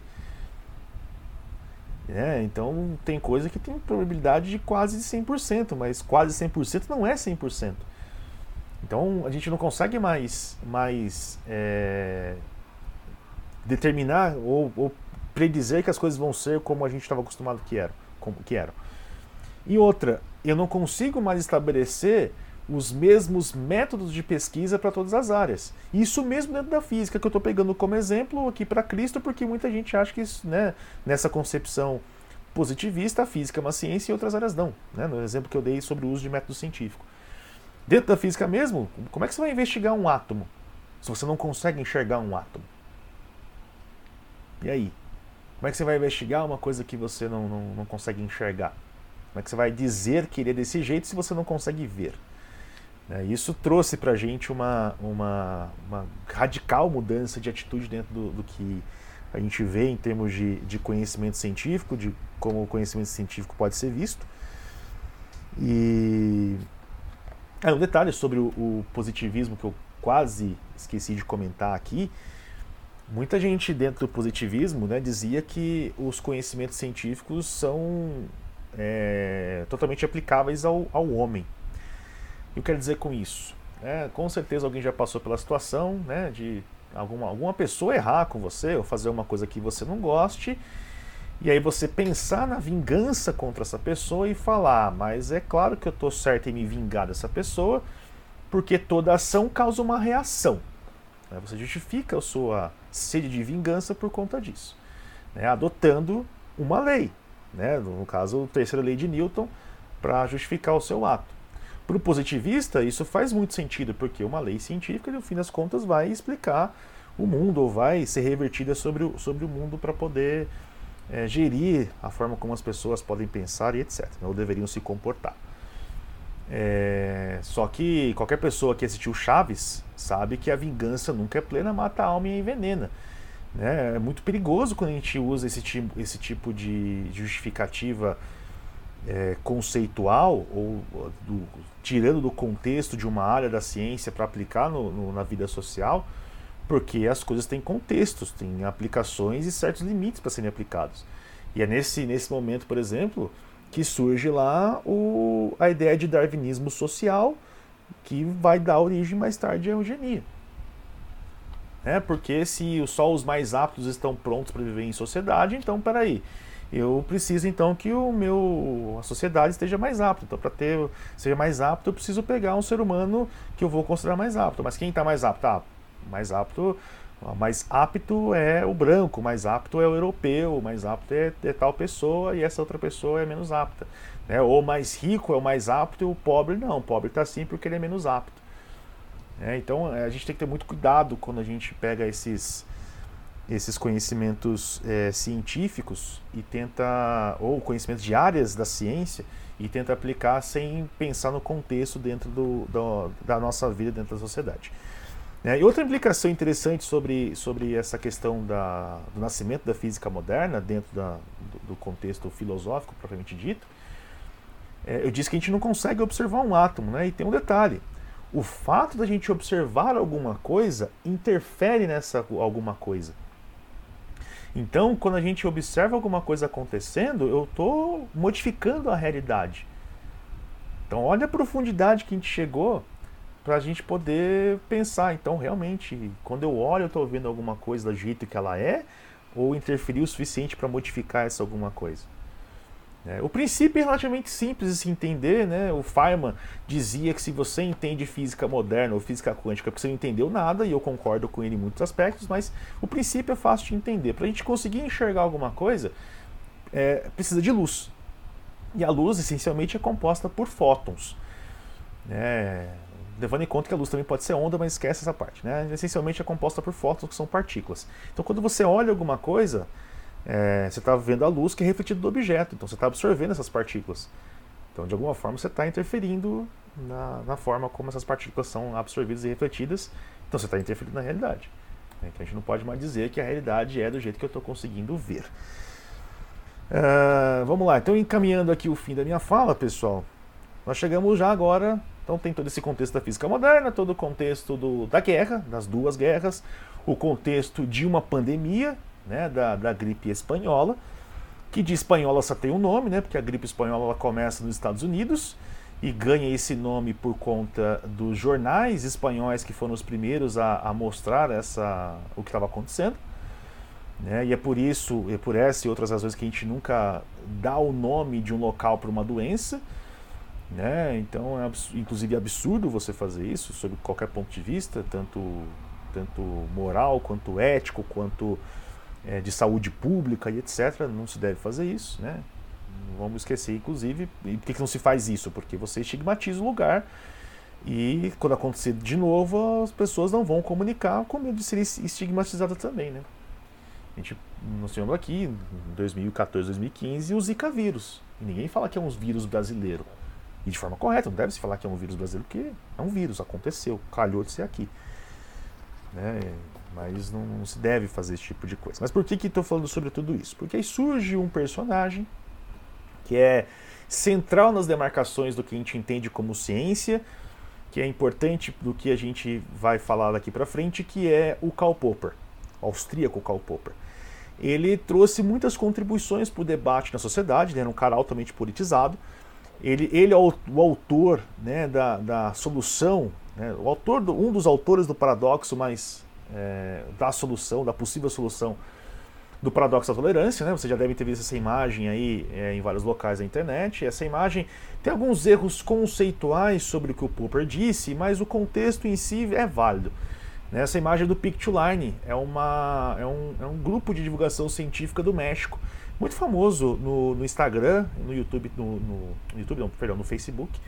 É, então tem coisa que tem probabilidade de quase 100%, mas quase 100% não é 100%. Então a gente não consegue mais, mais é, determinar ou, ou, predizer que as coisas vão ser como a gente estava acostumado que eram, como que eram. E outra, eu não consigo mais estabelecer os mesmos métodos de pesquisa para todas as áreas. Isso mesmo dentro da física, que eu estou pegando como exemplo aqui para Cristo, porque muita gente acha que isso, né, nessa concepção positivista, a física é uma ciência e outras áreas não. Né, no exemplo que eu dei sobre o uso de método científico. Dentro da física mesmo, como é que você vai investigar um átomo se você não consegue enxergar um átomo? E aí? Como é que você vai investigar uma coisa que você não, não, não consegue enxergar? Como é que você vai dizer que ele é desse jeito se você não consegue ver? É, isso trouxe para a gente uma, uma, uma, radical mudança de atitude dentro do, do, que a gente vê em termos de, de conhecimento científico, de como o conhecimento científico pode ser visto. E um detalhe sobre o, o positivismo que eu quase esqueci de comentar aqui, muita gente dentro do positivismo né, dizia que os conhecimentos científicos são é, totalmente aplicáveis ao, ao homem. E eu quero dizer com isso? É, com certeza alguém já passou pela situação né, de alguma, alguma pessoa errar com você ou fazer uma coisa que você não goste, e aí você pensar na vingança contra essa pessoa e falar, ah, mas é claro que eu estou certo em me vingar dessa pessoa, porque toda ação causa uma reação. Você justifica a sua sede de vingança por conta disso, né, adotando uma lei, né, no caso, a terceira lei de Newton, para justificar o seu ato. Para o positivista, isso faz muito sentido, porque uma lei científica, no fim das contas, vai explicar o mundo, ou vai ser revertida sobre o, sobre o mundo para poder é, gerir a forma como as pessoas podem pensar e etc. Ou deveriam se comportar. É, só que qualquer pessoa que assistiu Chaves sabe que a vingança nunca é plena, mata a alma e envenena. Né? É muito perigoso quando a gente usa esse tipo, esse tipo de justificativa é, conceitual ou do, tirando do contexto de uma área da ciência para aplicar no, no, na vida social, porque as coisas têm contextos, têm aplicações e certos limites para serem aplicados. E é nesse, nesse momento, por exemplo, que surge lá o, a ideia de darwinismo social, que vai dar origem mais tarde à eugenia. É, porque se só os mais aptos estão prontos para viver em sociedade, então peraí, eu preciso então que o meu a sociedade esteja mais apta. Então para ter seja mais apto, eu preciso pegar um ser humano que eu vou considerar mais apto. Mas quem está mais apto? Ah, mais apto, mais apto é o branco, mais apto é o europeu, mais apto é, é tal pessoa e essa outra pessoa é menos apta. Né? Ou mais rico é o mais apto e o pobre não. O pobre está sim porque ele é menos apto. É, então a gente tem que ter muito cuidado quando a gente pega esses esses conhecimentos é, científicos e tenta ou conhecimentos de áreas da ciência e tenta aplicar sem pensar no contexto dentro do, do da nossa vida dentro da sociedade. É, e outra implicação interessante sobre, sobre essa questão da, do nascimento da física moderna dentro da, do, do contexto filosófico propriamente dito, é, eu disse que a gente não consegue observar um átomo, né? E tem um detalhe: o fato da gente observar alguma coisa interfere nessa alguma coisa. Então, quando a gente observa alguma coisa acontecendo, eu estou modificando a realidade. Então, olha a profundidade que a gente chegou para a gente poder pensar. Então, realmente, quando eu olho, eu estou vendo alguma coisa do jeito que ela é, ou interferir o suficiente para modificar essa alguma coisa. É, o princípio é relativamente simples de se entender. Né? O Feynman dizia que se você entende física moderna ou física quântica, porque você não entendeu nada, e eu concordo com ele em muitos aspectos, mas o princípio é fácil de entender. Para a gente conseguir enxergar alguma coisa, é, precisa de luz. E a luz, essencialmente, é composta por fótons. É, levando em conta que a luz também pode ser onda, mas esquece essa parte. Né? Essencialmente é composta por fótons, que são partículas. Então, quando você olha alguma coisa, é, você está vendo a luz que é refletida do objeto, então você está absorvendo essas partículas. Então, de alguma forma, você está interferindo na, na, forma como essas partículas são absorvidas e refletidas, então você está interferindo na realidade. Então, a gente não pode mais dizer que a realidade é do jeito que eu estou conseguindo ver. Uh, vamos lá, então encaminhando aqui o fim da minha fala, pessoal, nós chegamos já agora. Então, tem todo esse contexto da física moderna, todo o contexto do, da guerra, das duas guerras, o contexto de uma pandemia, né, da, da gripe espanhola, que de espanhola só tem um nome, né, porque a gripe espanhola ela começa nos Estados Unidos e ganha esse nome por conta dos jornais espanhóis que foram os primeiros a, a mostrar essa, o que estava acontecendo. Né, e é por isso, é por essa e outras razões que a gente nunca dá o nome de um local para uma doença. Né? Então é inclusive absurdo você fazer isso sob qualquer ponto de vista, tanto, tanto moral, quanto ético, quanto é, de saúde pública e etc. Não se deve fazer isso, né? Vamos esquecer, inclusive, e por que, que não se faz isso? Porque você estigmatiza o lugar e quando acontecer de novo, as pessoas não vão comunicar com medo de ser estigmatizada também, né? A gente, nós tivemos aqui em 2014, 2015 o Zika vírus. E ninguém fala que é um vírus brasileiro. E de forma correta, não deve se falar que é um vírus brasileiro, porque é um vírus, aconteceu, calhou de ser aqui. Né? Mas não, não, se deve fazer esse tipo de coisa. Mas por que estou falando sobre tudo isso? Porque aí surge um personagem que é central nas demarcações do que a gente entende como ciência, que é importante do que a gente vai falar daqui para frente, que é o Karl Popper, o austríaco Karl Popper. Ele trouxe muitas contribuições para o debate na sociedade, né? era um cara altamente politizado. Ele, ele é o, o autor né, da, da solução, né, o autor do, um dos autores do paradoxo, mas é, da solução, da possível solução do paradoxo da tolerância, né? Você já deve ter visto essa imagem aí é, em vários locais da internet. Essa imagem tem alguns erros conceituais sobre o que o Popper disse, mas o contexto em si é válido. Né? Essa imagem do Pictuline é, uma, é, um, é um grupo de divulgação científica do México, muito famoso no, no Instagram, no YouTube, no, no, YouTube não, perdão, no Facebook.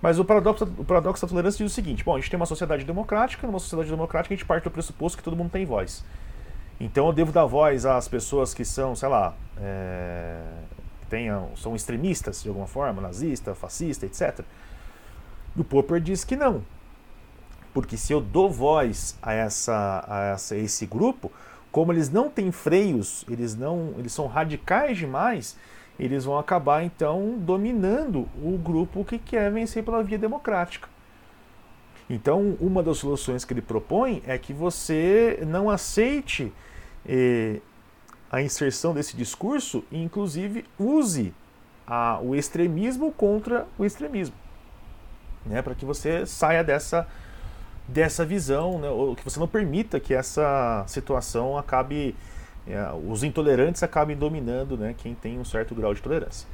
Mas o paradoxo, o paradoxo da tolerância diz o seguinte: bom, a gente tem uma sociedade democrática, numa sociedade democrática a gente parte do pressuposto que todo mundo tem voz. Então eu devo dar voz às pessoas que são, sei lá, é, tenham, são extremistas de alguma forma, nazista, fascista, etc. O Popper diz que não. Porque se eu dou voz a, essa, a essa, esse grupo, como eles não têm freios, eles não, eles são radicais demais, eles vão acabar então dominando o grupo que quer vencer pela via democrática. Então, uma das soluções que ele propõe é que você não aceite eh, a inserção desse discurso e, inclusive, use a, o extremismo contra o extremismo, né, para que você saia dessa, dessa visão, né, ou que você não permita que essa situação acabe, os intolerantes acabem dominando né, quem tem um certo grau de tolerância.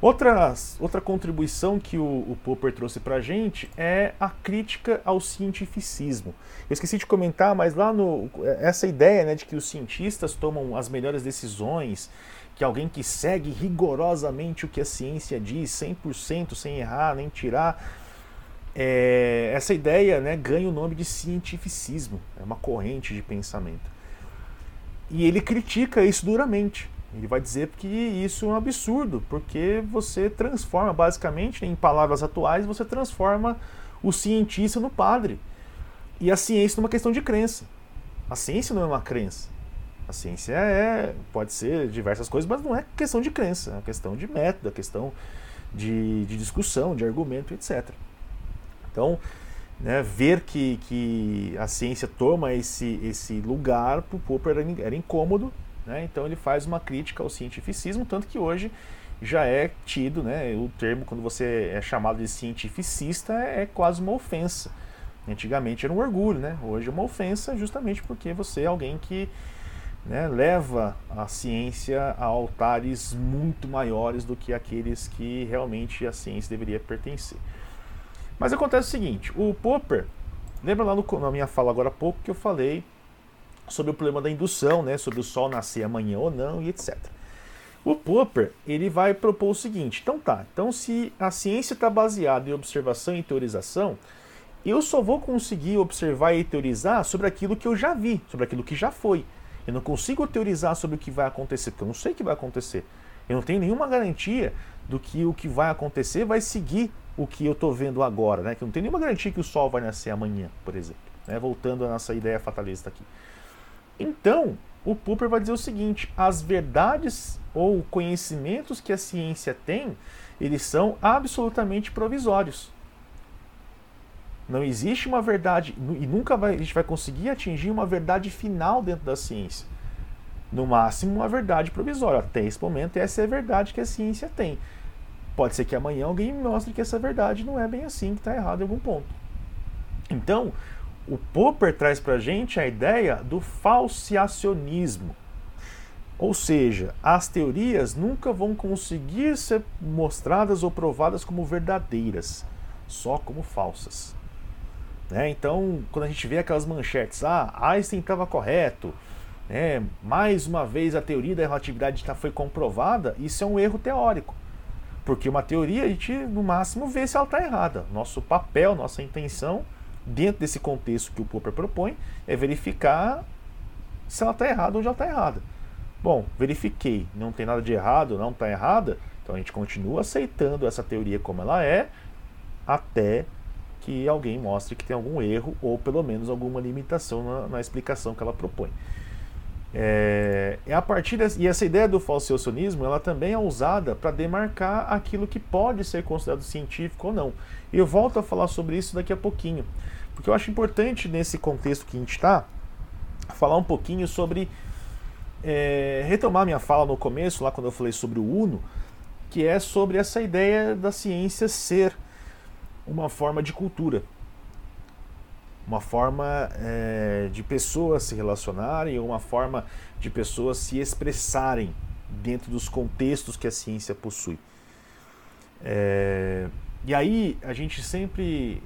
Outra, outra contribuição que o, o Popper trouxe para a gente é a crítica ao cientificismo. Eu esqueci de comentar, mas lá no essa ideia né, de que os cientistas tomam as melhores decisões, que alguém que segue rigorosamente o que a ciência diz, 100%, sem errar nem tirar, é, essa ideia né, ganha o nome de cientificismo, é uma corrente de pensamento. E ele critica isso duramente. Ele vai dizer que isso é um absurdo, porque você transforma, basicamente, em palavras atuais, você transforma o cientista no padre. E a ciência numa questão de crença. A ciência não é uma crença. A ciência é, pode ser diversas coisas, mas não é questão de crença, é uma questão de método, é questão de, de discussão, de argumento, etc. Então, né, ver que, que a ciência toma esse, esse lugar para o Popper era, era incômodo, né? Então ele faz uma crítica ao cientificismo, tanto que hoje já é tido, né, o termo quando você é chamado de cientificista é, quase uma ofensa. Antigamente era um orgulho, né? hoje é uma ofensa justamente porque você é alguém que né, leva a ciência a altares muito maiores do que aqueles que realmente a ciência deveria pertencer. Mas acontece o seguinte, o Popper, lembra lá no, na minha fala agora há pouco que eu falei sobre o problema da indução, né, sobre o Sol nascer amanhã ou não e etc. O Popper ele vai propor o seguinte: então tá, então se a ciência está baseada em observação e teorização, eu só vou conseguir observar e teorizar sobre aquilo que eu já vi, sobre aquilo que já foi. Eu não consigo teorizar sobre o que vai acontecer, porque eu não sei o que vai acontecer. Eu não tenho nenhuma garantia do que o que vai acontecer vai seguir o que eu estou vendo agora, né? Que não tenho nenhuma garantia que o Sol vai nascer amanhã, por exemplo. Né? Voltando à nossa ideia fatalista aqui. Então, o Popper vai dizer o seguinte: as verdades ou conhecimentos que a ciência tem, eles são absolutamente provisórios. Não existe uma verdade, e nunca vai, a gente vai conseguir atingir uma verdade final dentro da ciência. No máximo, uma verdade provisória. Até esse momento, essa é a verdade que a ciência tem. Pode ser que amanhã alguém me mostre que essa verdade não é bem assim, que está errado em algum ponto. Então, o Popper traz para a gente a ideia do falseacionismo. Ou seja, as teorias nunca vão conseguir ser mostradas ou provadas como verdadeiras, só como falsas. Né? Então, quando a gente vê aquelas manchetes, ah, Einstein estava correto, né? mais uma vez a teoria da relatividade tá, foi comprovada, isso é um erro teórico. Porque uma teoria a gente, no máximo, vê se ela está errada. Nosso papel, nossa intenção dentro desse contexto que o Popper propõe, é verificar se ela está errada ou já está errada. Bom, verifiquei, não tem nada de errado, não está errada, então a gente continua aceitando essa teoria como ela é, até que alguém mostre que tem algum erro ou pelo menos alguma limitação na, na explicação que ela propõe. É, é a partir e essa ideia do falseacionismo ela também é usada para demarcar aquilo que pode ser considerado científico ou não. E eu volto a falar sobre isso daqui a pouquinho, porque eu acho importante nesse contexto que a gente está falar um pouquinho sobre é, retomar minha fala no começo, lá quando eu falei sobre o Uno, que é sobre essa ideia da ciência ser uma forma de cultura uma forma é, de pessoas se relacionarem, uma forma de pessoas se expressarem dentro dos contextos que a ciência possui. É, e aí a gente sempre,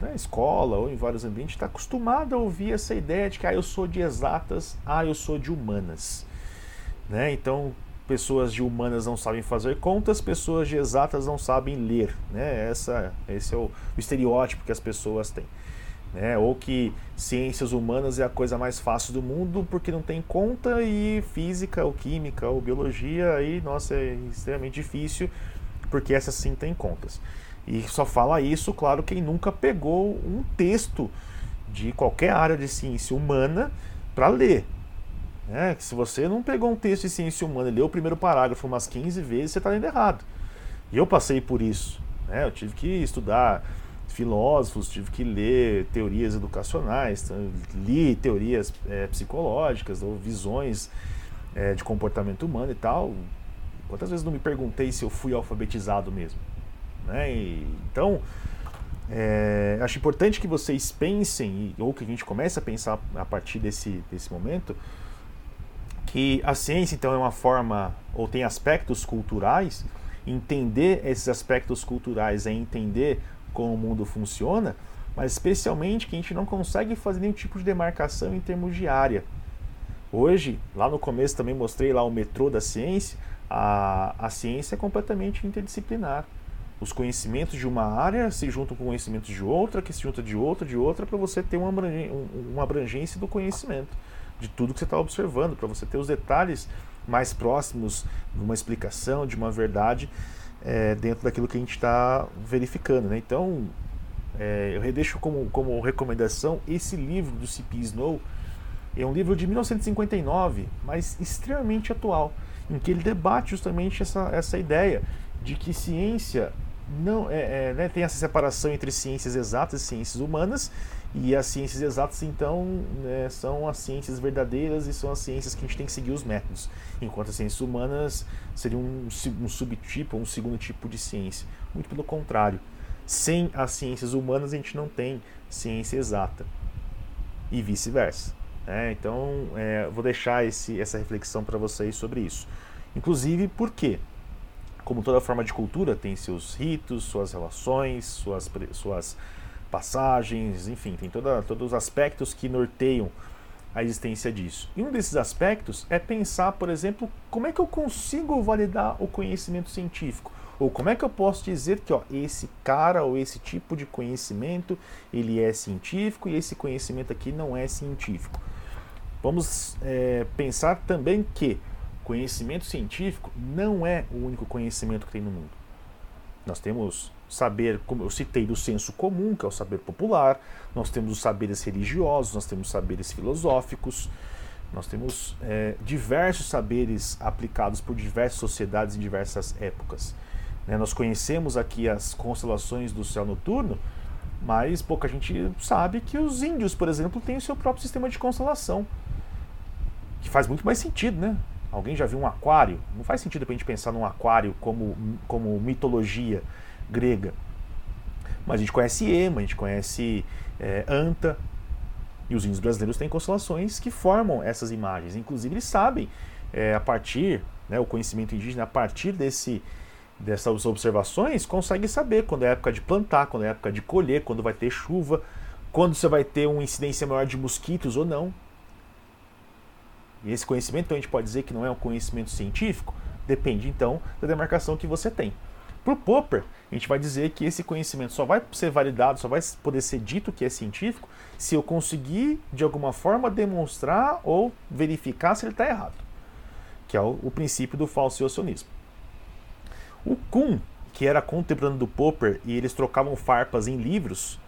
na escola ou em vários ambientes, está acostumado a ouvir essa ideia de que ah, eu sou de exatas, ah, eu sou de humanas. Né? Então, pessoas de humanas não sabem fazer contas, pessoas de exatas não sabem ler. Né? Essa, esse é o, o estereótipo que as pessoas têm. Né? Ou que ciências humanas é a coisa mais fácil do mundo porque não tem conta e física ou química ou biologia aí, nossa, é extremamente difícil porque essas sim tem contas. E só fala isso, claro, quem nunca pegou um texto de qualquer área de ciência humana para ler. Né? Se você não pegou um texto de ciência humana e leu o primeiro parágrafo umas 15 vezes, você está lendo errado. E eu passei por isso. Né? Eu tive que estudar filósofos, tive que ler teorias educacionais, li teorias é, psicológicas ou visões é, de comportamento humano e tal. Quantas vezes não me perguntei se eu fui alfabetizado mesmo? Né? E, então, é, acho importante que vocês pensem, ou que a gente comece a pensar a partir desse, desse momento, que a ciência então é uma forma, ou tem aspectos culturais, entender esses aspectos culturais é entender como o mundo funciona, mas especialmente que a gente não consegue fazer nenhum tipo de demarcação em termos de área. Hoje, lá no começo também mostrei lá o metrô da ciência, a, a ciência é completamente interdisciplinar. Os conhecimentos de uma área se juntam com conhecimentos de outra, que se junta de outra, de outra, para você ter uma uma abrangência do conhecimento, de tudo que você está observando, para você ter os detalhes mais próximos de uma explicação, de uma verdade é, dentro daquilo que a gente está verificando. Né? Então, é, eu deixo como, como recomendação esse livro do C.P. Snow. É um livro de 1959, mas extremamente atual, em que ele debate justamente essa, essa ideia de que ciência não é, é né, tem essa separação entre ciências exatas e ciências humanas e as ciências exatas, então, né, são as ciências verdadeiras e são as ciências que a gente tem que seguir os métodos. Enquanto as ciências humanas seriam um, um subtipo, um segundo tipo de ciência. Muito pelo contrário. Sem as ciências humanas, a gente não tem ciência exata. E vice-versa. Né? Então, é, vou deixar esse, essa reflexão para vocês sobre isso. Inclusive, por quê? Como toda forma de cultura, tem seus ritos, suas relações, suas, suas passagens, enfim, tem toda, todos os aspectos que norteiam a existência disso. E um desses aspectos é pensar, por exemplo, como é que eu consigo validar o conhecimento científico? Ou como é que eu posso dizer que ó, esse cara ou esse tipo de conhecimento ele é científico e esse conhecimento aqui não é científico? Vamos é, pensar também que conhecimento científico não é o único conhecimento que tem no mundo. Nós temos saber, como eu citei, do senso comum, que é o saber popular, nós temos os saberes religiosos, nós temos saberes filosóficos, nós temos é, diversos saberes aplicados por diversas sociedades em diversas épocas. Né? Nós conhecemos aqui as constelações do céu noturno, mas pouca gente sabe que os índios, por exemplo, têm o seu próprio sistema de constelação, que faz muito mais sentido, né? Alguém já viu um aquário? Não faz sentido para a gente pensar num aquário como, como mitologia grega. Mas a gente conhece Ema, a gente conhece é, Anta, e os índios brasileiros têm constelações que formam essas imagens. Inclusive, eles sabem, é, a partir, né, o conhecimento indígena, a partir desse, dessas observações, consegue saber quando é época de plantar, quando é época de colher, quando vai ter chuva, quando você vai ter uma incidência maior de mosquitos ou não. E esse conhecimento, então, a gente pode dizer que não é um conhecimento científico? Depende, então, da demarcação que você tem. Para o Popper, a gente vai dizer que esse conhecimento só vai ser validado, só vai poder ser dito que é científico se eu conseguir, de alguma forma, demonstrar ou verificar se ele está errado, que é o, o princípio do falseacionismo. O Kuhn, que era contemporâneo do Popper e eles trocavam farpas em livros,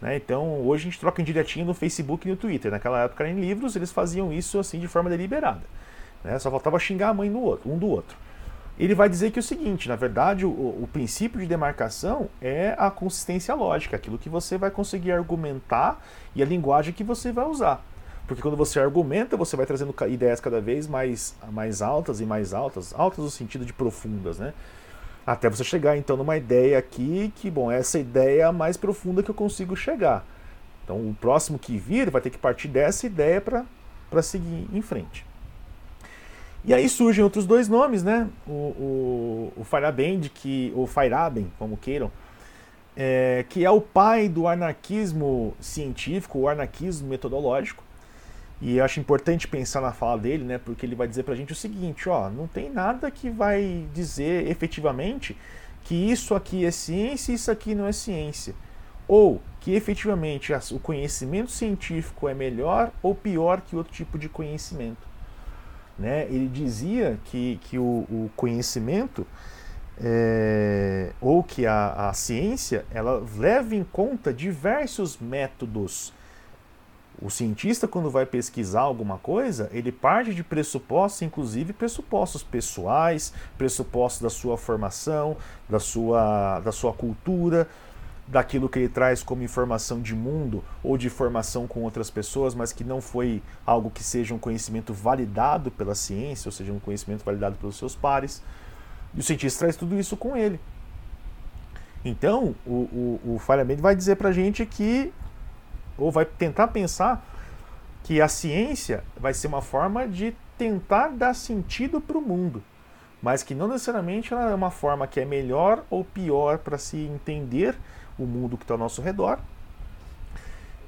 Né? Então, hoje a gente troca indiretinho no Facebook e no Twitter. Naquela época, em livros, eles faziam isso assim de forma deliberada. Né? Só faltava xingar a mãe no outro, um do outro. Ele vai dizer que é o seguinte: na verdade, o, o princípio de demarcação é a consistência lógica, aquilo que você vai conseguir argumentar e a linguagem que você vai usar. Porque quando você argumenta, você vai trazendo ideias cada vez mais, mais altas e mais altas, altas no sentido de profundas, né? Até você chegar então numa ideia aqui que, bom, essa ideia é a mais profunda que eu consigo chegar. Então o próximo que vir vai ter que partir dessa ideia para seguir em frente. E aí surgem outros dois nomes, né? O, o, o Feyerabend, que, ou Feyerabend, como queiram, é, que é o pai do anarquismo científico, o anarquismo metodológico, e eu acho importante pensar na fala dele, né? Porque ele vai dizer pra gente o seguinte, ó, não tem nada que vai dizer efetivamente que isso aqui é ciência e isso aqui não é ciência. Ou que efetivamente o conhecimento científico é melhor ou pior que outro tipo de conhecimento. Né? Ele dizia que, que o, o conhecimento é, ou que a, a ciência ela leva em conta diversos métodos o cientista, quando vai pesquisar alguma coisa, ele parte de pressupostos, inclusive pressupostos pessoais, pressupostos da sua formação, da sua, da sua cultura, daquilo que ele traz como informação de mundo ou de formação com outras pessoas, mas que não foi algo que seja um conhecimento validado pela ciência, ou seja, um conhecimento validado pelos seus pares. E o cientista traz tudo isso com ele. Então, o, o, o vai dizer para a gente que ou vai tentar pensar que a ciência vai ser uma forma de tentar dar sentido para o mundo, mas que não necessariamente ela é uma forma que é melhor ou pior para se entender o mundo que está ao nosso redor.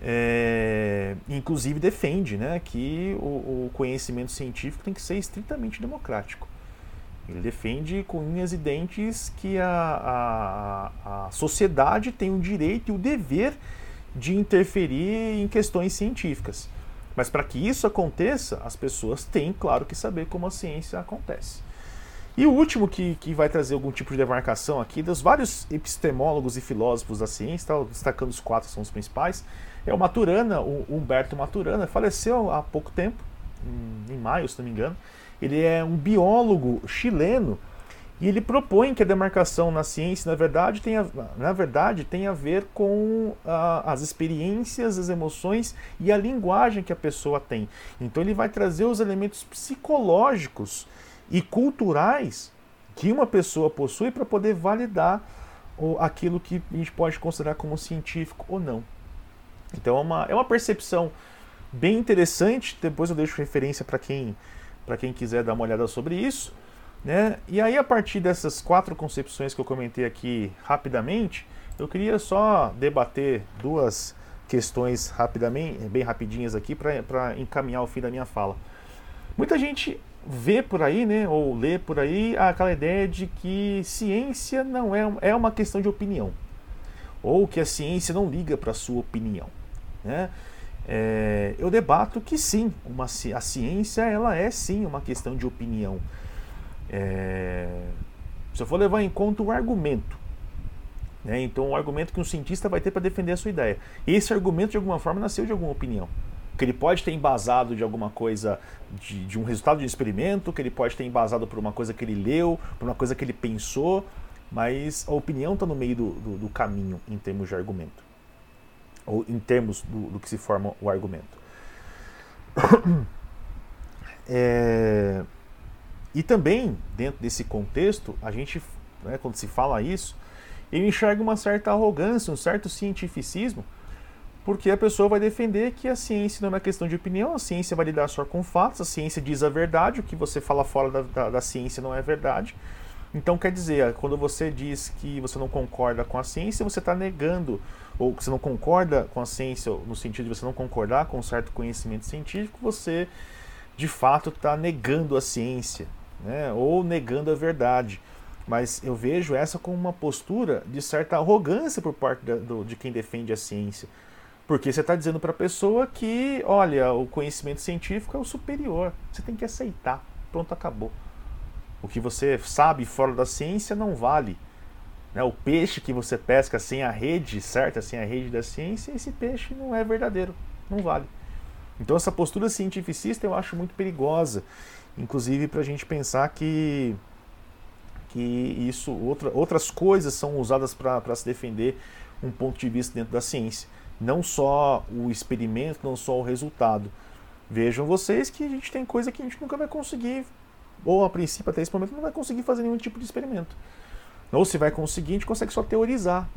É, inclusive defende né, que o, o, conhecimento científico tem que ser estritamente democrático. Ele defende com unhas e dentes que a, a, a sociedade tem o direito e o dever de interferir em questões científicas. Mas para que isso aconteça, as pessoas têm, claro, que saber como a ciência acontece. E o último que, que vai trazer algum tipo de demarcação aqui, dos vários epistemólogos e filósofos da ciência, tá, destacando os quatro são os principais, é o Maturana, o Humberto Maturana, faleceu há pouco tempo, em maio, se não me engano. Ele é um biólogo chileno e ele propõe que a demarcação na ciência, na verdade, tem a, na verdade, tem a ver com a, as experiências, as emoções e a linguagem que a pessoa tem. Então ele vai trazer os elementos psicológicos e culturais que uma pessoa possui para poder validar o, aquilo que a gente pode considerar como científico ou não. Então é uma, é uma percepção bem interessante. Depois eu deixo referência para quem, quem quiser dar uma olhada sobre isso. Né? E aí, a partir dessas quatro concepções que eu comentei aqui rapidamente, eu queria só debater duas questões rapidamente, bem rapidinhas aqui, para encaminhar o fim da minha fala. Muita gente vê por aí, né, ou lê por aí, aquela ideia de que ciência não é, é uma questão de opinião, ou que a ciência não liga para a sua opinião. Né? É, eu debato que sim, uma, a ciência ela é sim uma questão de opinião. É, se eu for levar em conta o argumento, né, então o argumento que um cientista vai ter para defender a sua ideia. Esse argumento, de alguma forma, nasceu de alguma opinião. Que ele pode ter embasado de alguma coisa, de, de um resultado de um experimento, que ele pode ter embasado por uma coisa que ele leu, por uma coisa que ele pensou, mas a opinião está no meio do, do, do, caminho em termos de argumento, ou em termos do, do que se forma o argumento. [coughs] É, e também, dentro desse contexto, a gente, né, quando se fala isso, eu enxergo uma certa arrogância, um certo cientificismo, porque a pessoa vai defender que a ciência não é questão de opinião, a ciência vai lidar só com fatos, a ciência diz a verdade, o que você fala fora da, da, da ciência não é verdade. Então, quer dizer, quando você diz que você não concorda com a ciência, você está negando, ou que você não concorda com a ciência, no sentido de você não concordar com um certo conhecimento científico, você de fato está negando a ciência né, ou negando a verdade. Mas eu vejo essa como uma postura de certa arrogância por parte da, do, de quem defende a ciência. Porque você está dizendo para a pessoa que, olha, o conhecimento científico é o superior. Você tem que aceitar. Pronto, acabou. O que você sabe fora da ciência não vale. Né? O peixe que você pesca sem a rede certa, sem a rede da ciência, esse peixe não é verdadeiro, não vale. Então essa postura cientificista eu acho muito perigosa, inclusive para a gente pensar que que isso outra, outras coisas são usadas para se defender um ponto de vista dentro da ciência, não só o experimento, não só o resultado. Vejam vocês que a gente tem coisa que a gente nunca vai conseguir, ou a princípio até esse momento não vai conseguir fazer nenhum tipo de experimento. Ou se vai conseguir, a gente consegue só teorizar.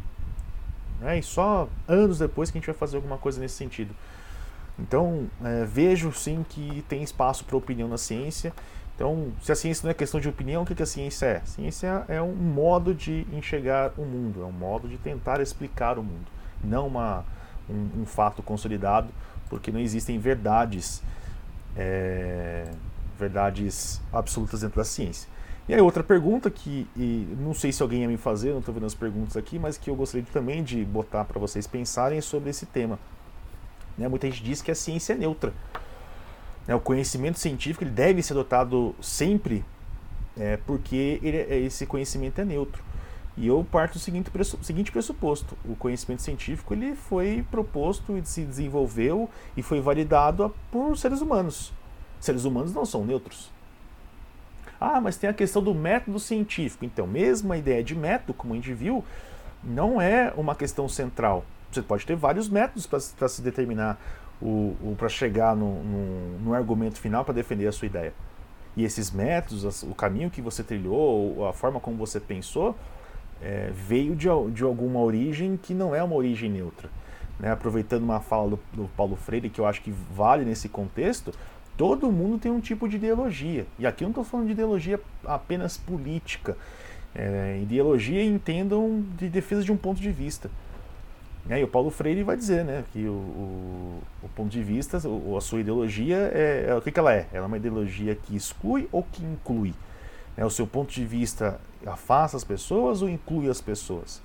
Né? E só anos depois que a gente vai fazer alguma coisa nesse sentido. Então, é, vejo sim que tem espaço para opinião na ciência. Então, se a ciência não é questão de opinião, o que, que a ciência é? A ciência é um modo de enxergar o mundo, é um modo de tentar explicar o mundo, não uma, um, um fato consolidado, porque não existem verdades, é, verdades absolutas dentro da ciência. E aí outra pergunta que não sei se alguém ia me fazer, não estou vendo as perguntas aqui, mas que eu gostaria também de botar para vocês pensarem sobre esse tema. Né? Muita gente diz que a ciência é neutra. Né? O conhecimento científico ele deve ser adotado sempre é, porque ele, é, esse conhecimento é neutro. E eu parto do seguinte, seguinte pressuposto: o conhecimento científico ele foi proposto e se desenvolveu e foi validado por seres humanos. Seres humanos não são neutros. Ah, mas tem a questão do método científico. Então, mesmo a ideia de método, como a gente viu, não é uma questão central. Você pode ter vários métodos para se determinar, o, o para chegar no, no, no, argumento final para defender a sua ideia. E esses métodos, o caminho que você trilhou, a forma como você pensou, é, veio de, de alguma origem que não é uma origem neutra. Né? Aproveitando uma fala do, do Paulo Freire, que eu acho que vale nesse contexto, todo mundo tem um tipo de ideologia. E aqui eu não estou falando de ideologia apenas política. É, ideologia entendam de defesa de um ponto de vista. E o Paulo Freire vai dizer né, que o, o, o ponto de vista, o, a sua ideologia, é, é, o que, que ela é? Ela é uma ideologia que exclui ou que inclui? É, o seu ponto de vista afasta as pessoas ou inclui as pessoas?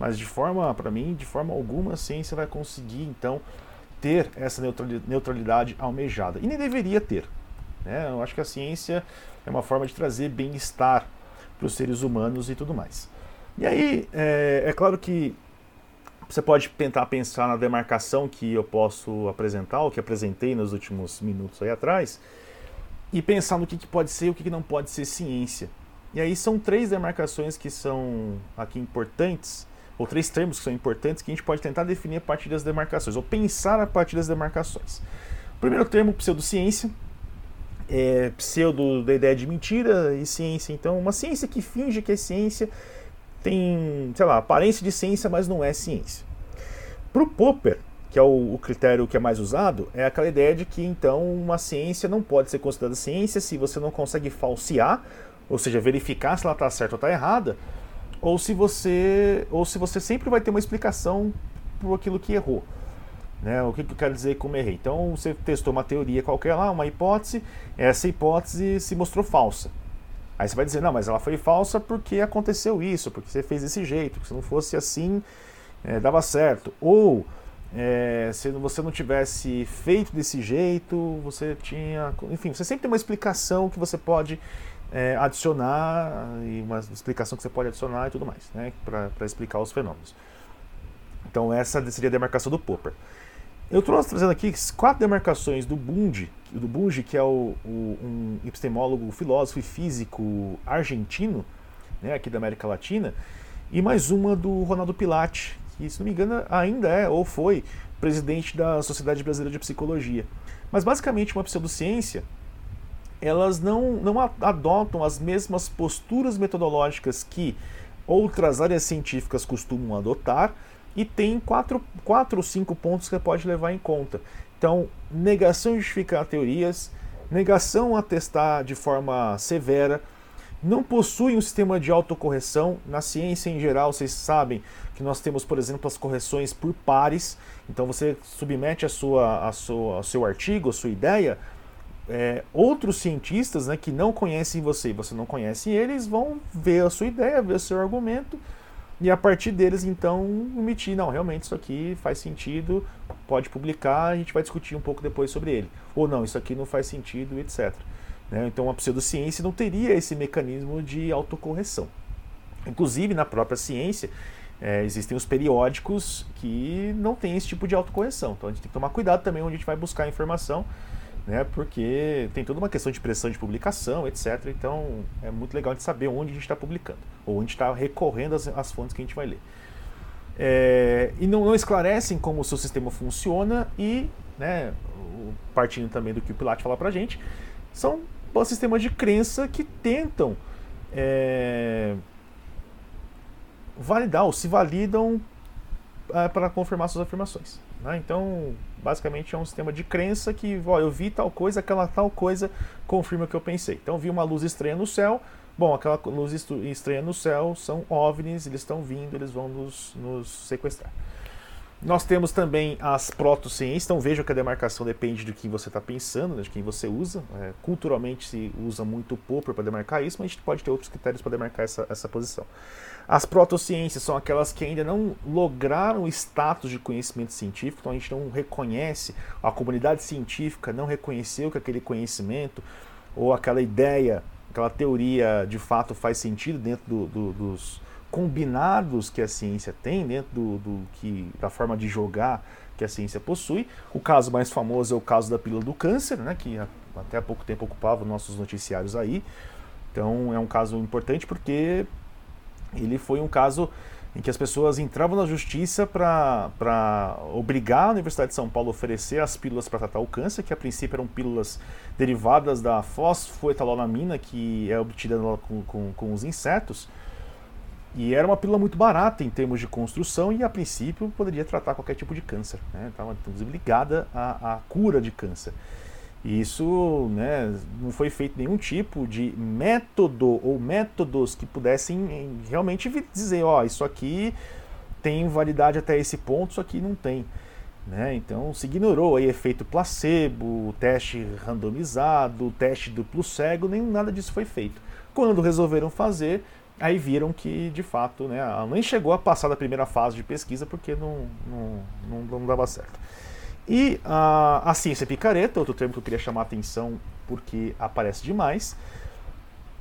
Mas de forma, para mim, de forma alguma a ciência vai conseguir, então, ter essa neutralidade almejada. E nem deveria ter. Né? Eu acho que a ciência é uma forma de trazer bem-estar para os seres humanos e tudo mais. E aí, é, é claro que você pode tentar pensar na demarcação que eu posso apresentar, o que apresentei nos últimos minutos aí atrás, e pensar no que, que pode ser e o que, que não pode ser ciência. E aí são três demarcações que são aqui importantes, ou três termos que são importantes que a gente pode tentar definir a partir das demarcações, ou pensar a partir das demarcações. O primeiro termo, pseudociência, é pseudo da ideia de mentira e ciência. Então, uma ciência que finge que é ciência tem, sei lá, aparência de ciência, mas não é ciência. Para o Popper, que é o, critério que é mais usado, é aquela ideia de que então uma ciência não pode ser considerada ciência se você não consegue falsear, ou seja, verificar se ela está certa ou está errada, ou se você ou se você sempre vai ter uma explicação por aquilo que errou. Né? O que, que eu quero dizer como errei? Então você testou uma teoria qualquer lá, uma hipótese, essa hipótese se mostrou falsa. Aí você vai dizer, não, mas ela foi falsa porque aconteceu isso, porque você fez desse jeito, se não fosse assim, é, dava certo. Ou é, se você não tivesse feito desse jeito, você tinha. Enfim, você sempre tem uma explicação que você pode é, adicionar, e uma explicação que você pode adicionar e tudo mais, né, para explicar os fenômenos. Então, essa seria a demarcação do Popper. Eu trouxe trazendo aqui quatro demarcações do Bunge, do Bunge, que é o, o, um epistemólogo, filósofo e físico argentino, né, aqui da América Latina, e mais uma do Ronaldo Pilate, que, se não me engano, ainda é ou foi presidente da Sociedade Brasileira de Psicologia. Mas basicamente uma pseudociência, elas não, não adotam as mesmas posturas metodológicas que outras áreas científicas costumam adotar, e tem quatro, quatro ou cinco pontos que você pode levar em conta. Então, negação de justificar teorias, negação a testar de forma severa, não possui um sistema de autocorreção. Na ciência em geral, vocês sabem que nós temos, por exemplo, as correções por pares. Então você submete a sua, a sua, ao seu artigo, a sua ideia, é, outros cientistas né, que não conhecem você e você não conhece eles vão ver a sua ideia, ver o seu argumento e a partir deles então emitir, não, realmente isso aqui faz sentido, pode publicar, a gente vai discutir um pouco depois sobre ele. Ou não, isso aqui não faz sentido, etc. Né? Então a pseudociência não teria esse mecanismo de autocorreção. Inclusive, na própria ciência, é, existem os periódicos que não têm esse tipo de autocorreção. Então a gente tem que tomar cuidado também onde a gente vai buscar a informação, né, porque tem toda uma questão de pressão de publicação, etc. Então é muito legal de saber onde a gente está publicando, ou onde está recorrendo às, às, fontes que a gente vai ler. É, e não, não, esclarecem como o seu sistema funciona e, né, partindo também do que o Pilates fala para gente, são sistemas de crença que tentam é, validar ou se validam é, para confirmar suas afirmações. Né? Então, basicamente é um sistema de crença que, ó, eu vi tal coisa, aquela tal coisa confirma o que eu pensei. Então, vi uma luz estranha no céu. Bom, aquela luz estranha no céu são OVNIs, eles estão vindo, eles vão nos, nos sequestrar. Nós temos também as protociências, então veja que a demarcação depende do que você está pensando, né, de quem você usa. É, culturalmente se usa muito Popper para demarcar isso, mas a gente pode ter outros critérios para demarcar essa, essa posição. As protociências são aquelas que ainda não lograram o status de conhecimento científico, então a gente não reconhece, a comunidade científica não reconheceu que aquele conhecimento ou aquela ideia, aquela teoria de fato faz sentido dentro do, do, dos combinados que a ciência tem, dentro do, do, que, da forma de jogar que a ciência possui. O caso mais famoso é o caso da pílula do câncer, né, que até há pouco tempo ocupava nossos noticiários aí. Então é um caso importante porque ele foi um caso em que as pessoas entravam na justiça para obrigar a Universidade de São Paulo a oferecer as pílulas para tratar o câncer, que a princípio eram pílulas derivadas da fosfoetalolamina, que é obtida com, com, com os insetos. E era uma pílula muito barata em termos de construção e, a princípio, poderia tratar qualquer tipo de câncer. Né? Estava, inclusive, ligada à, à cura de câncer. E isso né, não foi feito nenhum tipo de método ou métodos que pudessem realmente dizer, ó, isso aqui tem validade até esse ponto, isso aqui não tem. Né? Então se ignorou aí efeito placebo, teste randomizado, teste duplo cego, nem nada disso foi feito. Quando resolveram fazer, Aí viram que, de fato, né, nem chegou a passar da primeira fase de pesquisa porque não, não, não, não dava certo. E a, a ciência picareta, outro termo que eu queria chamar a atenção porque aparece demais,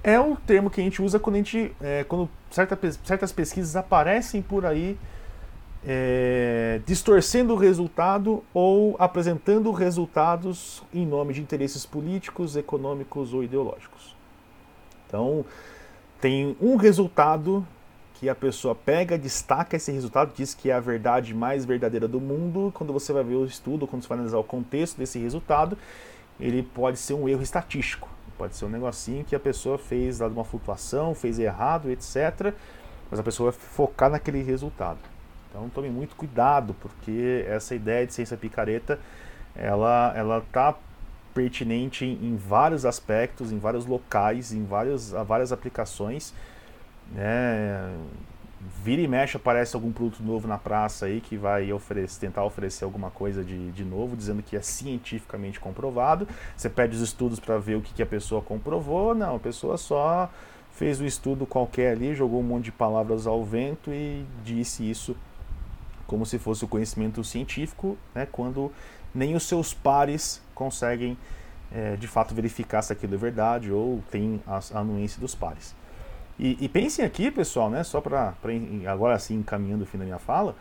é o termo que a gente usa quando, a gente, é, quando certa, certas pesquisas aparecem por aí é, distorcendo o resultado ou apresentando resultados em nome de interesses políticos, econômicos ou ideológicos. Então, tem um resultado que a pessoa pega, destaca esse resultado, diz que é a verdade mais verdadeira do mundo. Quando você vai ver o estudo, quando você vai analisar o contexto desse resultado, ele pode ser um erro estatístico. Pode ser um negocinho que a pessoa fez, dado uma flutuação, fez errado, etc. Mas a pessoa vai focar naquele resultado. Então tome muito cuidado, porque essa ideia de ciência picareta, ela ela está pertinente em, vários aspectos, em vários locais, em vários, várias aplicações. Né? Vira e mexe aparece algum produto novo na praça aí que vai oferecer, tentar oferecer alguma coisa de, de novo, dizendo que é cientificamente comprovado. Você pede os estudos para ver o que, que a pessoa comprovou. Não, a pessoa só fez um estudo qualquer ali, jogou um monte de palavras ao vento e disse isso como se fosse o conhecimento científico, né, quando nem os seus pares conseguem é, de fato verificar se aquilo é verdade ou tem a, anuência dos pares. E, e, pensem aqui, pessoal, né, só para agora assim encaminhando o fim da minha fala,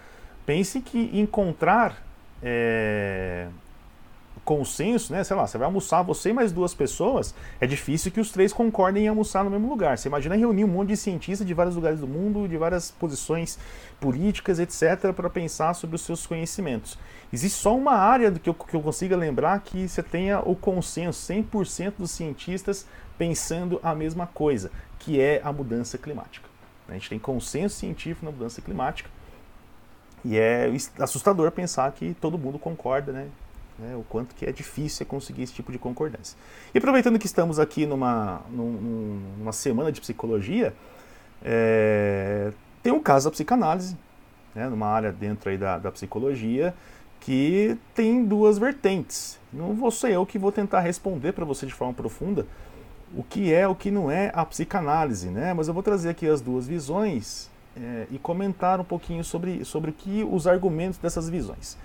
pensem que encontrar é, consenso, né? Sei lá, você vai almoçar você e mais duas pessoas, é difícil que os três concordem em almoçar no mesmo lugar. Você imagina reunir um monte de cientistas de vários lugares do mundo, de várias posições políticas, etc., para pensar sobre os seus conhecimentos. Existe só uma área do que eu, que eu consiga lembrar que você tenha o consenso, 100% dos cientistas pensando a mesma coisa, que é a mudança climática. A gente tem consenso científico na mudança climática. E é assustador pensar que todo mundo concorda, né? né, o quanto que é difícil conseguir esse tipo de concordância. E aproveitando que estamos aqui numa, numa semana de psicologia, é, tem um caso da psicanálise, né, numa área dentro aí da, da psicologia, que tem duas vertentes. Não vou ser eu que vou tentar responder para você de forma profunda o que é o que não é a psicanálise, né? Mas eu vou trazer aqui as duas visões é, e comentar um pouquinho sobre, sobre o que os argumentos dessas visões.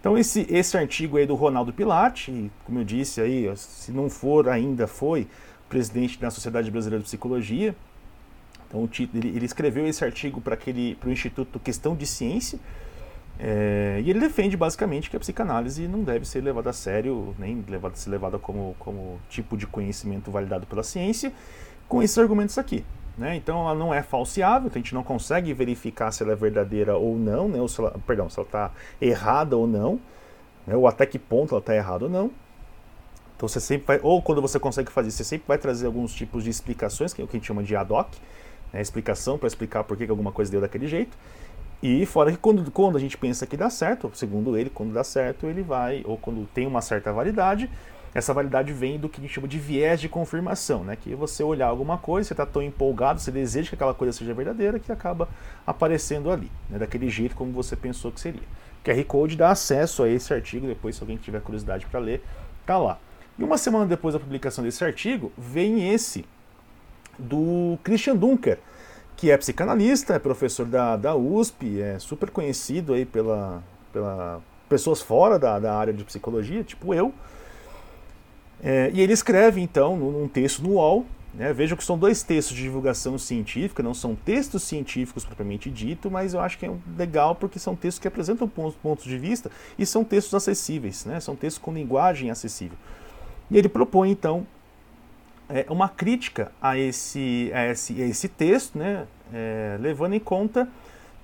Então esse, esse artigo aí do Ronaldo Pilate, como eu disse aí, se não for ainda foi presidente da Sociedade Brasileira de Psicologia, Então ele, ele escreveu esse artigo para o Instituto Questão de Ciência, é, e ele defende basicamente que a psicanálise não deve ser levada a sério, nem levada, ser levada como, como tipo de conhecimento validado pela ciência, com esses argumentos aqui. Né? Então ela não é falseável, a gente não consegue verificar se ela é verdadeira ou não, né? ou se ela, perdão, se ela está errada ou não, né? ou até que ponto ela está errada ou não. Então você sempre vai, ou quando você consegue fazer, você sempre vai trazer alguns tipos de explicações, que é o que a gente chama de ad hoc, né? explicação para explicar por que, que alguma coisa deu daquele jeito. E fora que quando, quando a gente pensa que dá certo, segundo ele, quando dá certo, ele vai, ou quando tem uma certa validade, essa validade vem do que a gente chama de viés de confirmação, né? Que você olhar alguma coisa, você está tão empolgado, você deseja que aquela coisa seja verdadeira, que acaba aparecendo ali, né? daquele jeito como você pensou que seria. QR Code dá acesso a esse artigo, depois se alguém tiver curiosidade para ler, tá lá. E uma semana depois da publicação desse artigo, vem esse do Christian Dunker, que é psicanalista, é professor da, da USP, é super conhecido aí pela, pela pessoas fora da, da área de psicologia, tipo eu. É, e ele escreve, então, num texto no UOL, né, vejam que são dois textos de divulgação científica, não são textos científicos propriamente dito, mas eu acho que é legal porque são textos que apresentam pontos, pontos de vista e são textos acessíveis, né, são textos com linguagem acessível. E ele propõe, então, é, uma crítica a esse, a esse, a esse texto, né, é, levando em conta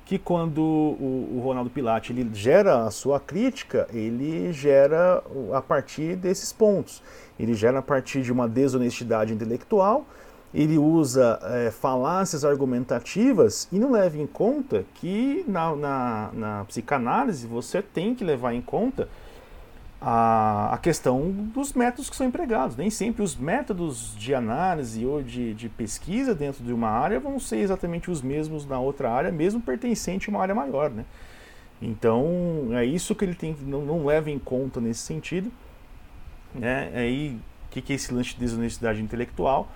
que quando o, o, Ronaldo Pilate ele gera a sua crítica, ele gera a partir desses pontos. Ele gera a partir de uma desonestidade intelectual, ele usa é, falácias argumentativas e não leva em conta que na, na, na psicanálise você tem que levar em conta a, a questão dos métodos que são empregados. Nem sempre os métodos de análise ou de, de pesquisa dentro de uma área vão ser exatamente os mesmos na outra área, mesmo pertencente a uma área maior. Né? Então, é isso que ele tem, não, não leva em conta nesse sentido. Né? Aí, o que, que é esse lance de desonestidade intelectual?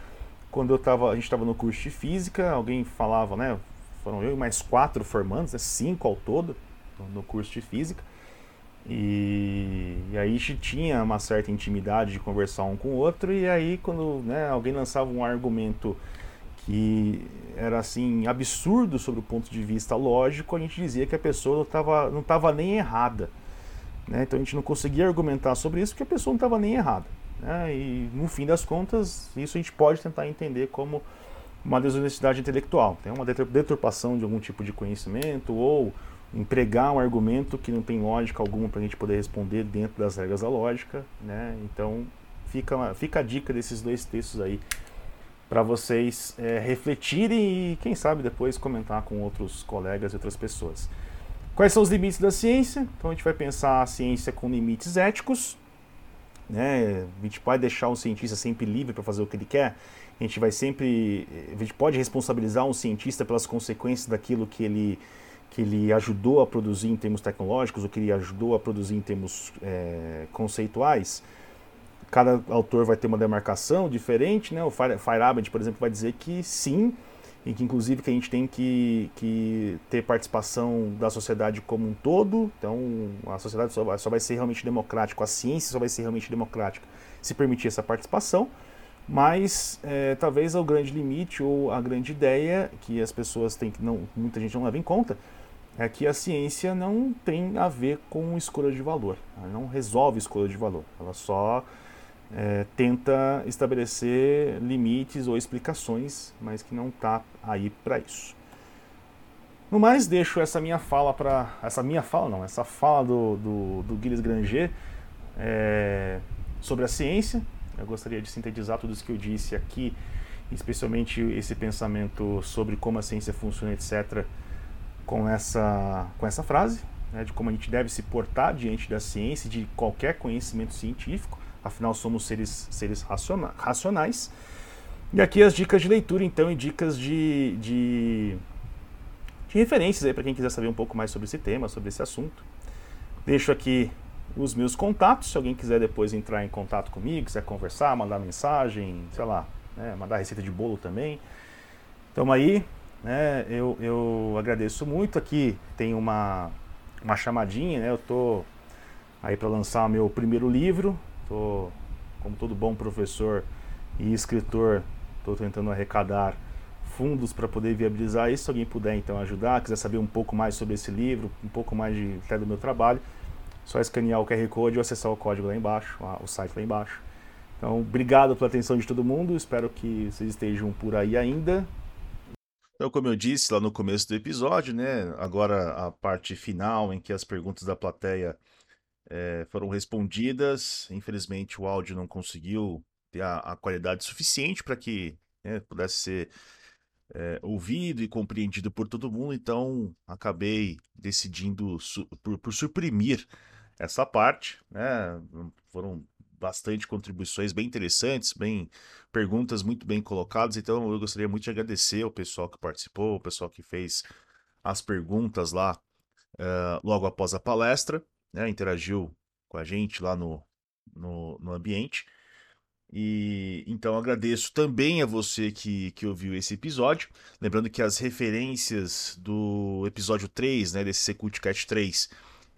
Quando eu tava, a gente estava no curso de física, alguém falava, né? Foram eu e mais quatro formandos, né, cinco ao todo, no curso de física. E, e, aí a gente tinha uma certa intimidade de conversar um com o outro, e aí quando né, alguém lançava um argumento que era assim absurdo sobre o ponto de vista lógico, a gente dizia que a pessoa não estava nem errada. Né? Então a gente não conseguia argumentar sobre isso porque a pessoa não estava nem errada. Né? E no fim das contas, isso a gente pode tentar entender como uma desonestidade intelectual. Tem uma deturpação de algum tipo de conhecimento ou empregar um argumento que não tem lógica alguma para a gente poder responder dentro das regras da lógica, né? Então fica, fica a dica desses dois textos aí para vocês é, refletirem e quem sabe depois comentar com outros colegas e outras pessoas. Quais são os limites da ciência? Então a gente vai pensar a ciência com limites éticos, né? A gente pode deixar o cientista sempre livre para fazer o que ele quer. A gente vai sempre, a gente pode responsabilizar um cientista pelas consequências daquilo que ele que ele ajudou a produzir em termos tecnológicos, ou que ele ajudou a produzir em termos é, conceituais, cada autor vai ter uma demarcação diferente, né? O Feyerabend, por exemplo, vai dizer que sim, e que inclusive que a gente tem que, que ter participação da sociedade como um todo, então a sociedade só vai, só vai ser realmente democrática, a ciência só vai ser realmente democrática se permitir essa participação, mas é, talvez o grande limite ou a grande ideia que as pessoas têm que não muita gente não leva em conta é que a ciência não tem a ver com escolha de valor, ela não resolve escolha de valor, ela só é, tenta estabelecer limites ou explicações, mas que não está aí para isso. No mais, deixo essa minha fala para. Essa minha fala, não, essa fala do, do, do Gilles Granger é, sobre a ciência. Eu gostaria de sintetizar tudo isso que eu disse aqui, especialmente esse pensamento sobre como a ciência funciona, etc., com essa, com essa frase, né, de como a gente deve se portar diante da ciência, de qualquer conhecimento científico, afinal somos seres, seres raciona, racionais. E aqui as dicas de leitura, então, e dicas de, de, de referências aí para quem quiser saber um pouco mais sobre esse tema, sobre esse assunto. Deixo aqui os meus contatos, se alguém quiser depois entrar em contato comigo, quiser conversar, mandar mensagem, sei lá, né, mandar receita de bolo também. Estamos aí, né? Eu, eu agradeço muito. Aqui tem uma, uma chamadinha, né? Eu tô aí para lançar meu primeiro livro. Tô, como todo bom professor e escritor, estou tentando arrecadar fundos para poder viabilizar isso. Se alguém puder então ajudar, quiser saber um pouco mais sobre esse livro, um pouco mais de, até do meu trabalho, só escanear o QR Code ou acessar o código lá embaixo, o site lá embaixo. Então, obrigado pela atenção de todo mundo. Espero que vocês estejam por aí ainda. Então, como eu disse lá no começo do episódio, né? Agora a parte final em que as perguntas da plateia é, foram respondidas. Infelizmente, o áudio não conseguiu ter a, a qualidade suficiente para que né, pudesse ser é, ouvido e compreendido por todo mundo, então acabei decidindo su por, por, suprimir essa parte. Né? Foram bastante contribuições bem interessantes, bem perguntas muito bem colocadas, então eu gostaria muito de agradecer ao pessoal que participou, o pessoal que fez as perguntas lá uh, logo após a palestra, né? interagiu com a gente lá no, no, no ambiente. E então agradeço também a você que, que ouviu esse episódio. Lembrando que as referências do episódio 3, né, desse Secultcast 3,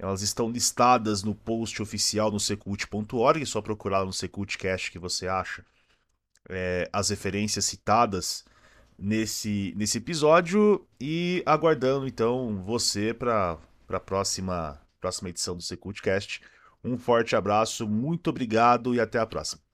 elas estão listadas no post oficial no secult.org, é só procurar no Secultcast que você acha é, as referências citadas nesse, nesse episódio. E aguardando então você para a próxima, próxima edição do Secultcast. Um forte abraço, muito obrigado e até a próxima.